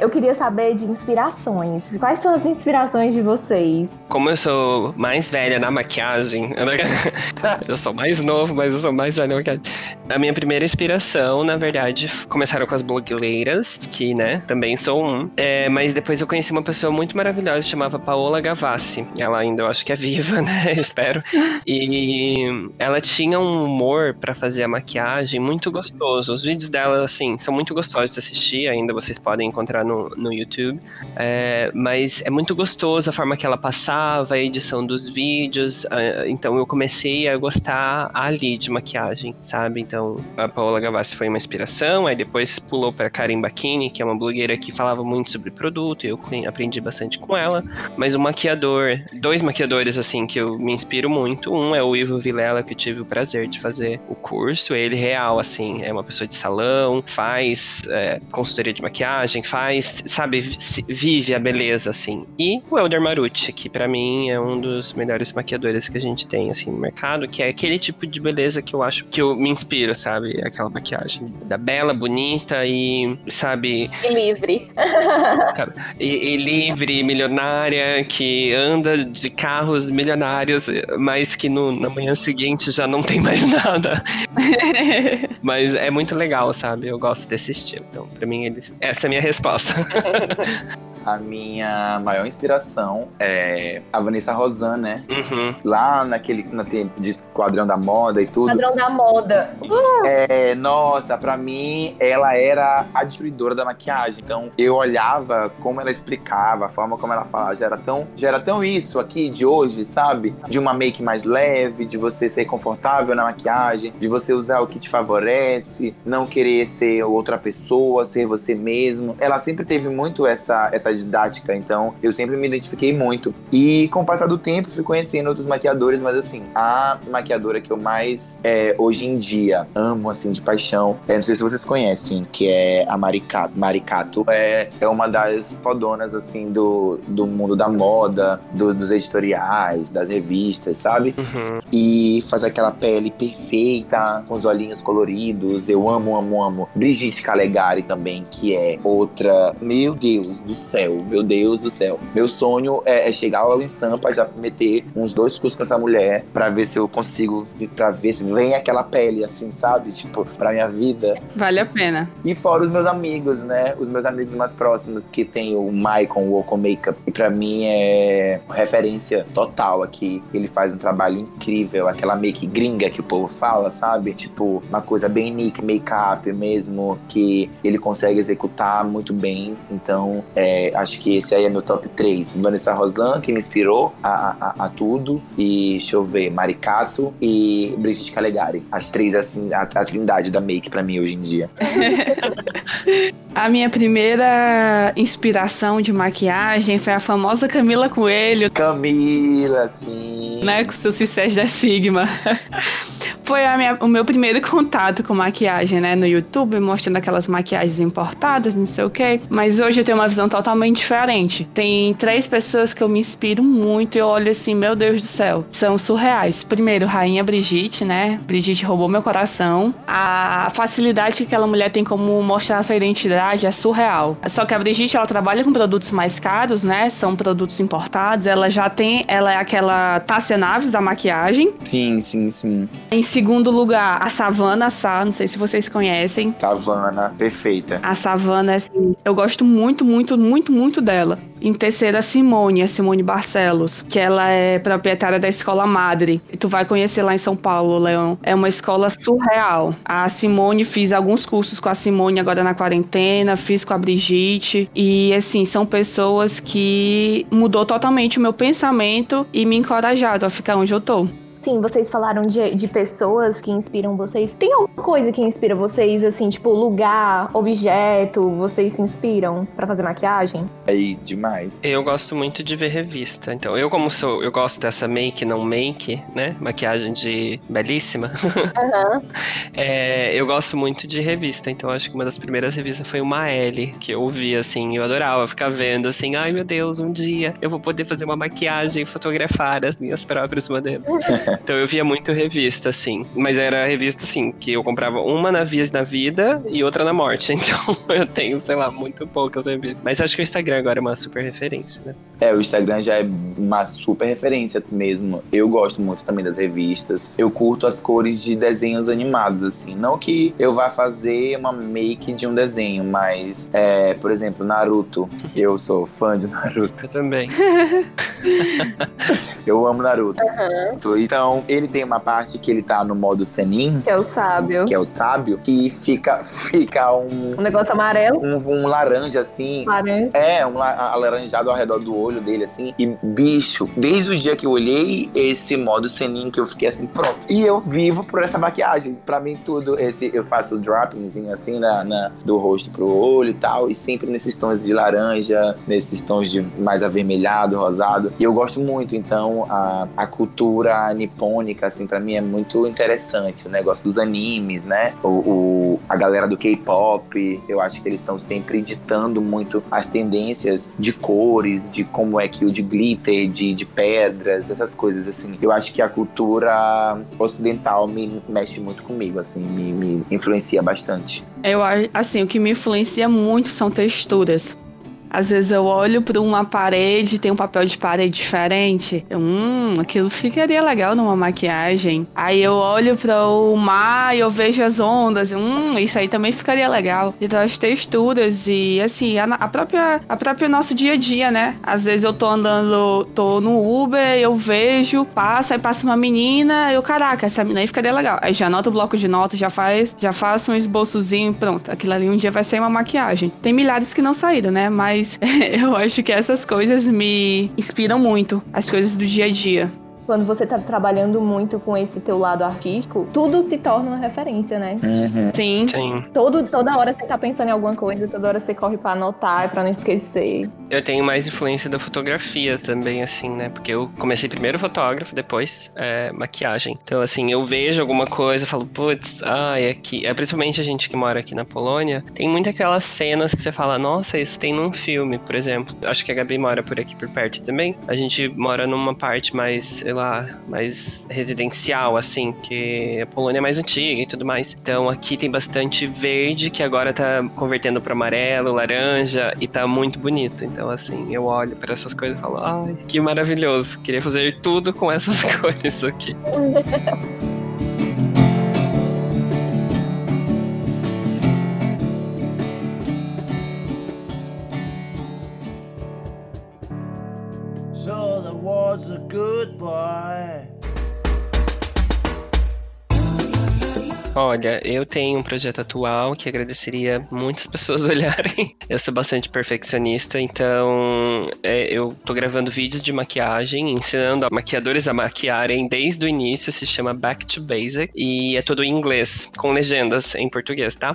Eu queria saber de inspirações. Quais são as inspirações de vocês? Como eu sou mais velha na maquiagem, eu sou mais novo, mas eu sou mais velha na maquiagem. A minha primeira inspiração, na verdade, começaram com as blogueiras, que, né, também sou um. É, mas depois eu conheci uma pessoa muito maravilhosa, chamava Paola Gavassi. Ela ainda, eu acho que é viva, né? Eu espero. E ela tinha um humor para fazer a maquiagem muito gostoso. Os vídeos dela, assim, são muito gostosos de assistir. Ainda vocês podem encontrar no, no YouTube. É, mas é muito gostoso a forma que ela passava, a edição dos vídeos. então eu comecei a gostar ali de maquiagem, sabe? Então a Paola Gavassi foi uma inspiração, aí depois pulou para Karen Bacchini, que é uma blogueira que falava muito sobre produto, eu aprendi bastante com ela. Mas o maquiador, dois maquiadores assim que eu me inspiro muito. Um é o Ivo Vilela, que eu tive o prazer de fazer o curso. Ele real, assim, é uma pessoa de salão, faz é, consultoria de maquiagem, faz sabe, vive a beleza, assim. E o Elder Marucci, que para mim é um dos melhores maquiadores que a gente tem, assim, no mercado, que é aquele tipo de beleza que eu acho que eu me inspiro, sabe? Aquela maquiagem da bela, bonita e, sabe... E livre. e, e livre, milionária, que anda de carros milionários, mas que no, na manhã seguinte já não tem mais nada. mas é muito legal, sabe? Eu gosto desse estilo. Então, pra mim, eles... essa é a minha resposta. A minha maior inspiração é a Vanessa Rosan, né? Uhum. Lá naquele na tempo de Esquadrão da Moda e tudo. Esquadrão da Moda. Uh! É, nossa, pra mim, ela era a destruidora da maquiagem. Então, eu olhava como ela explicava, a forma como ela falava. Já era tão, já era tão isso aqui de hoje, sabe? De uma make mais leve, de você ser confortável na maquiagem, de você usar o que te favorece, não querer ser outra pessoa, ser você mesmo. Ela sempre teve muito essa, essa didática, então eu sempre me identifiquei muito. E com o passar do tempo, fui conhecendo outros maquiadores, mas assim, a maquiadora que eu mais é, hoje em dia amo, assim, de paixão, é, não sei se vocês conhecem, que é a Maricato. Maricato é, é uma das fodonas, assim, do, do mundo da moda, do, dos editoriais, das revistas, sabe? Uhum. E faz aquela pele perfeita, com os olhinhos coloridos. Eu amo, amo, amo. Brigitte Calegari também, que é outra Meu Deus do céu, meu Deus do céu. Meu sonho é, é chegar ao em Sampa, já meter uns dois cursos com essa mulher pra ver se eu consigo, pra ver se vem aquela pele, assim, sabe? Tipo, pra minha vida. Vale a pena. E fora os meus amigos, né? Os meus amigos mais próximos, que tem o Maicon, o Oco Makeup, que pra mim é referência total aqui. Ele faz um trabalho incrível, aquela make gringa que o povo fala, sabe? Tipo, uma coisa bem nick, make-up mesmo, que ele consegue executar muito muito Então, é, acho que esse aí é meu top 3. Vanessa Rosan, que me inspirou a, a, a tudo. E deixa eu ver, Maricato e Brigitte Calegari. As três, assim, a, a trindade da make pra mim hoje em dia. a minha primeira inspiração de maquiagem foi a famosa Camila Coelho. Camila, sim. Né, com seus sucessos da Sigma. foi minha, o meu primeiro contato com maquiagem, né? No YouTube, mostrando aquelas maquiagens importadas, não sei o quê. Mas hoje eu tenho uma visão totalmente diferente. Tem três pessoas que eu me inspiro muito e eu olho assim, meu Deus do céu, são surreais. Primeiro, Rainha Brigitte, né? Brigitte roubou meu coração. A facilidade que aquela mulher tem como mostrar sua identidade é surreal. Só que a Brigitte, ela trabalha com produtos mais caros, né? São produtos importados. Ela já tem, ela é aquela Tássia Naves da maquiagem. Sim, sim, sim. Em segundo lugar, a Savana Sá, não sei se vocês conhecem. Savana, perfeita. A Savana, assim, eu gosto muito, muito, muito, muito dela. Em terceira, a Simone, a Simone Barcelos, que ela é proprietária da Escola Madre. E tu vai conhecer lá em São Paulo, Leão. É uma escola surreal. A Simone, fiz alguns cursos com a Simone agora na quarentena, fiz com a Brigitte. E, assim, são pessoas que mudou totalmente o meu pensamento e me encorajado a ficar onde eu tô. Sim, vocês falaram de, de pessoas que inspiram vocês. Tem alguma coisa que inspira vocês, assim, tipo lugar, objeto, vocês se inspiram para fazer maquiagem? Aí, demais. Eu gosto muito de ver revista. Então, eu como sou, eu gosto dessa make não make, né? Maquiagem de belíssima. Uhum. é, eu gosto muito de revista. Então, acho que uma das primeiras revistas foi uma L que eu vi assim, eu adorava ficar vendo assim, ai meu Deus, um dia eu vou poder fazer uma maquiagem e fotografar as minhas próprios modelos. Então eu via muito revista, assim. Mas era revista, assim, que eu comprava uma na Vias da Vida e outra na Morte. Então eu tenho, sei lá, muito poucas revistas. Mas acho que o Instagram agora é uma super referência, né? É, o Instagram já é uma super referência mesmo. Eu gosto muito também das revistas. Eu curto as cores de desenhos animados, assim. Não que eu vá fazer uma make de um desenho, mas, é, por exemplo, Naruto. Eu sou fã de Naruto. Eu também. eu amo Naruto. Uhum. Então, ele tem uma parte que ele tá no modo Senin, Que é o sábio. que é o sábio, que fica, fica um, Um negócio amarelo, um, um laranja assim. laranja. É, um la- alaranjado ao redor do olho dele, assim. E, bicho, desde o dia que eu olhei esse modo Senin, que eu fiquei assim, pronto. E eu vivo por essa maquiagem. Pra mim, tudo, esse, eu faço o droppingzinho assim, na, na- do rosto pro olho e tal. E sempre nesses tons de laranja, nesses tons de mais avermelhado, rosado. E eu gosto muito. Então, a, a cultura nipônica, assim, pra mim é muito interessante. O negócio dos animes, né? O, o- a galera do K-pop, eu acho que eles estão sempre ditando muito as tendências de cores, de como é que o de glitter, de, de pedras, essas coisas, assim. Eu acho que a cultura ocidental me mexe muito comigo, assim, me, me influencia bastante. Eu acho, assim, o que me influencia muito são texturas. Às vezes eu olho para uma parede, tem um papel de parede diferente. Eu, hum, aquilo ficaria legal numa maquiagem. Aí eu olho para o mar e eu vejo as ondas. Hum, isso aí também ficaria legal. Então as texturas e assim, a, a própria a própria nosso dia a dia, né? Às vezes eu tô andando, tô no Uber, eu vejo, passa, aí passa uma menina, eu, caraca, essa menina aí ficaria legal. Aí já anota o bloco de notas, já faz, já faço um esboçozinho, pronto. Aquilo ali um dia vai sair uma maquiagem. Tem milhares que não saíram, né? Mas eu acho que essas coisas me inspiram muito, as coisas do dia a dia. Quando você tá trabalhando muito com esse teu lado artístico, tudo se torna uma referência, né? Sim. Sim. Todo, toda hora você tá pensando em alguma coisa, toda hora você corre pra anotar, pra não esquecer. Eu tenho mais influência da fotografia também, assim, né? Porque eu comecei primeiro fotógrafo, depois é, maquiagem. Então, assim, eu vejo alguma coisa, falo, putz, ai, aqui. É, principalmente a gente que mora aqui na Polônia, tem muitas aquelas cenas que você fala, nossa, isso tem num filme, por exemplo. Acho que a Gabi mora por aqui por perto também. A gente mora numa parte mais, lá, mais residencial, assim, que a Polônia é mais antiga e tudo mais. Então, aqui tem bastante verde que agora tá convertendo para amarelo, laranja e tá muito bonito. Então, assim, eu olho para essas coisas e falo, ai, que maravilhoso. Queria fazer tudo com essas cores aqui. Goodbye. Olha, eu tenho um projeto atual que agradeceria muitas pessoas olharem. Eu sou bastante perfeccionista, então é, eu tô gravando vídeos de maquiagem, ensinando a maquiadores a maquiarem desde o início, se chama Back to Basic, e é todo em inglês, com legendas em português, tá?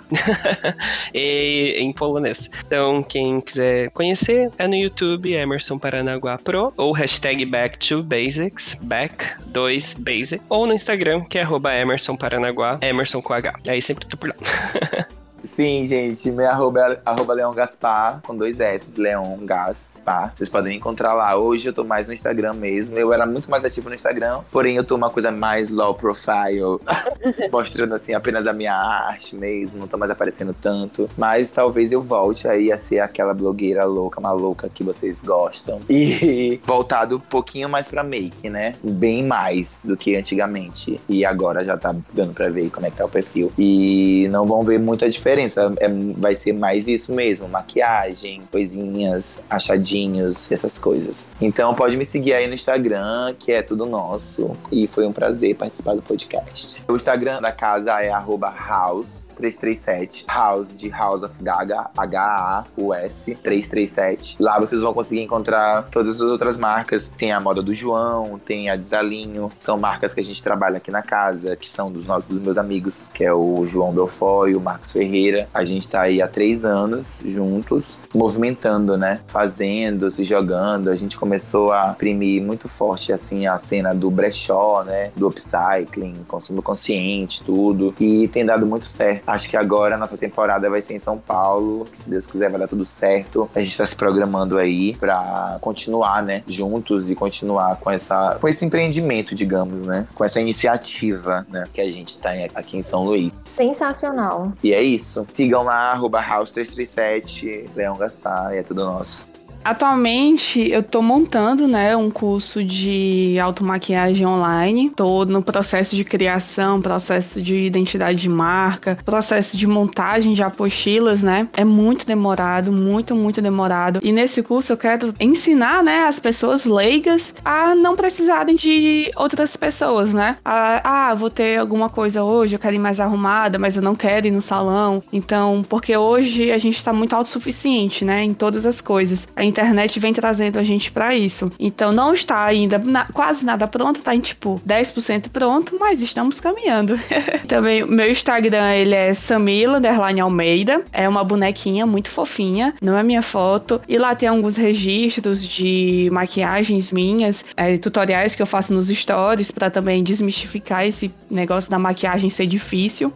e em polonês. Então, quem quiser conhecer, é no YouTube Emerson Paranaguá Pro, ou hashtag Back to Basics, Back 2 Basic, ou no Instagram, que é Emerson Paranaguá, Emerson com H. Aí sempre tô por lá. Sim, gente, meu arroba é arroba Leon Gaspar, com dois S, Leon Gaspar. Vocês podem encontrar lá. Hoje eu tô mais no Instagram mesmo. Eu era muito mais ativo no Instagram, porém eu tô uma coisa mais low profile, mostrando assim apenas a minha arte mesmo, não tô mais aparecendo tanto. Mas talvez eu volte aí a ser aquela blogueira louca, maluca que vocês gostam. E voltado um pouquinho mais pra make, né? Bem mais do que antigamente. E agora já tá dando pra ver como é que tá o perfil. E não vão ver muita diferença. É, vai ser mais isso mesmo: maquiagem, coisinhas, achadinhos, essas coisas. Então pode me seguir aí no Instagram, que é tudo nosso. E foi um prazer participar do podcast. O Instagram da casa é house 337 House de House of Gaga, H-A-U-S 337. Lá vocês vão conseguir encontrar todas as outras marcas. Tem a moda do João, tem a Desalinho. São marcas que a gente trabalha aqui na casa, que são dos, dos meus amigos, que é o João Belfort e o Marcos Ferreira. A gente tá aí há três anos juntos, movimentando, né? Fazendo, se jogando. A gente começou a imprimir muito forte, assim, a cena do brechó, né? Do upcycling, consumo consciente, tudo. E tem dado muito certo. Acho que agora a nossa temporada vai ser em São Paulo. Se Deus quiser, vai dar tudo certo. A gente tá se programando aí pra continuar, né? Juntos e continuar com, essa, com esse empreendimento, digamos, né? Com essa iniciativa, né? Que a gente tá aqui em São Luís. Sensacional. E é isso. Sigam lá, arroba House337, Leão Gaspar, e é tudo nosso. Atualmente eu tô montando, né, um curso de automaquiagem online. Tô no processo de criação, processo de identidade de marca, processo de montagem de apostilas, né? É muito demorado, muito, muito demorado. E nesse curso eu quero ensinar, né, as pessoas leigas a não precisarem de outras pessoas, né? A, ah, vou ter alguma coisa hoje, eu quero ir mais arrumada, mas eu não quero ir no salão. Então, porque hoje a gente tá muito autossuficiente, né, em todas as coisas. A internet vem trazendo a gente para isso. Então não está ainda na, quase nada pronto, tá em tipo 10% pronto, mas estamos caminhando. Também meu Instagram ele é Samila Almeida, é uma bonequinha muito fofinha, não é minha foto. E lá tem alguns registros de maquiagens minhas, é, tutoriais que eu faço nos stories para também desmistificar esse negócio da maquiagem ser difícil.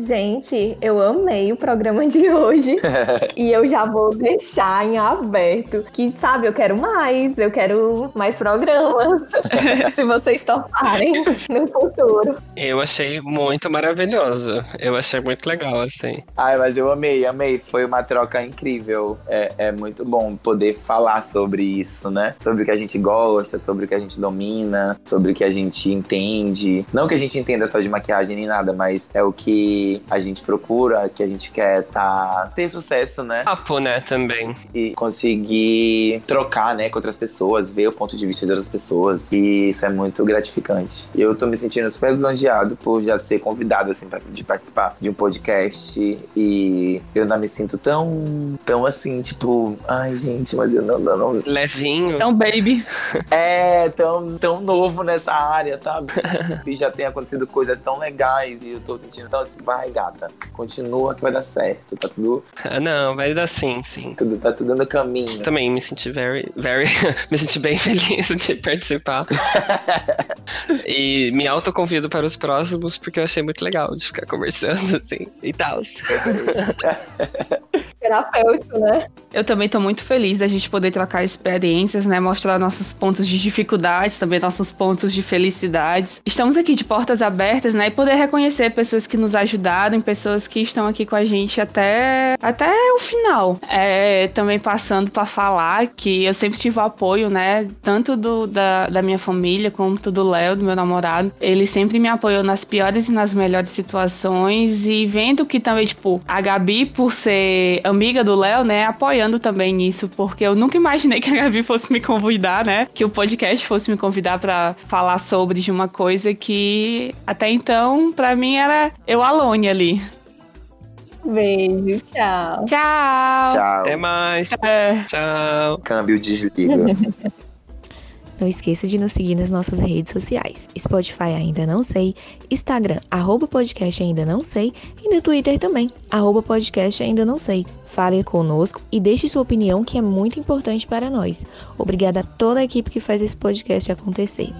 Gente, eu amei o programa de hoje e eu já vou deixar em aberto que, sabe, eu quero mais, eu quero mais programas, se vocês toparem no futuro. Eu achei muito maravilhoso, eu achei muito legal, assim. Ai, mas eu amei, amei, foi uma troca incrível, é, é muito bom poder falar sobre isso, né? Sobre o que a gente gosta, sobre o que a gente domina, sobre o que a gente entende. Não que a gente entenda só de maquiagem nem nada, mas é o que a gente procura, que a gente quer tá, ter sucesso, né? Papo, né, também. E conseguir trocar, né, com outras pessoas, ver o ponto de vista de outras pessoas. E isso é muito gratificante. Eu tô me sentindo super lisonjeado por já ser convidado, assim, pra, de participar de um podcast. E eu não me sinto tão, tão assim, tipo, ai, gente, mas eu não, não, não. Levinho. Então, baby. É, tão, tão novo nessa área, sabe? e já tem acontecido coisas tão legais e eu tô sentindo tão assim, gata. Continua que vai dar certo. Tá tudo. Ah, não, vai dar sim, sim. Tudo, tá tudo no caminho. Também me senti very, very. me senti bem feliz de participar. e me autoconvido para os próximos, porque eu achei muito legal de ficar conversando, assim, e tal. Terapêutico, né? Eu também tô muito feliz da gente poder trocar experiências, né? Mostrar nossos pontos de dificuldades, também nossos pontos de felicidades. Estamos aqui de portas abertas, né? E poder reconhecer pessoas que nos ajudaram, pessoas que estão aqui com a gente até, até o final. É, também passando para falar que eu sempre tive o apoio, né? Tanto do, da, da minha família quanto do Léo, do meu namorado. Ele sempre me apoiou nas piores e nas melhores situações. E vendo que também, tipo, a Gabi, por ser amiga do Léo, né? Apoiando também nisso, porque eu nunca imaginei que a Gabi fosse me convidar, né? Que o podcast fosse me convidar para falar sobre de uma coisa que até então, para mim, era eu alone ali. Beijo, tchau. Tchau. Tchau. Até mais. É. Tchau. Câmbio desliga. Não esqueça de nos seguir nas nossas redes sociais. Spotify ainda não sei, Instagram, arroba podcast ainda não sei, e no Twitter também, arroba podcast ainda não sei. Fale conosco e deixe sua opinião que é muito importante para nós. Obrigada a toda a equipe que faz esse podcast acontecer.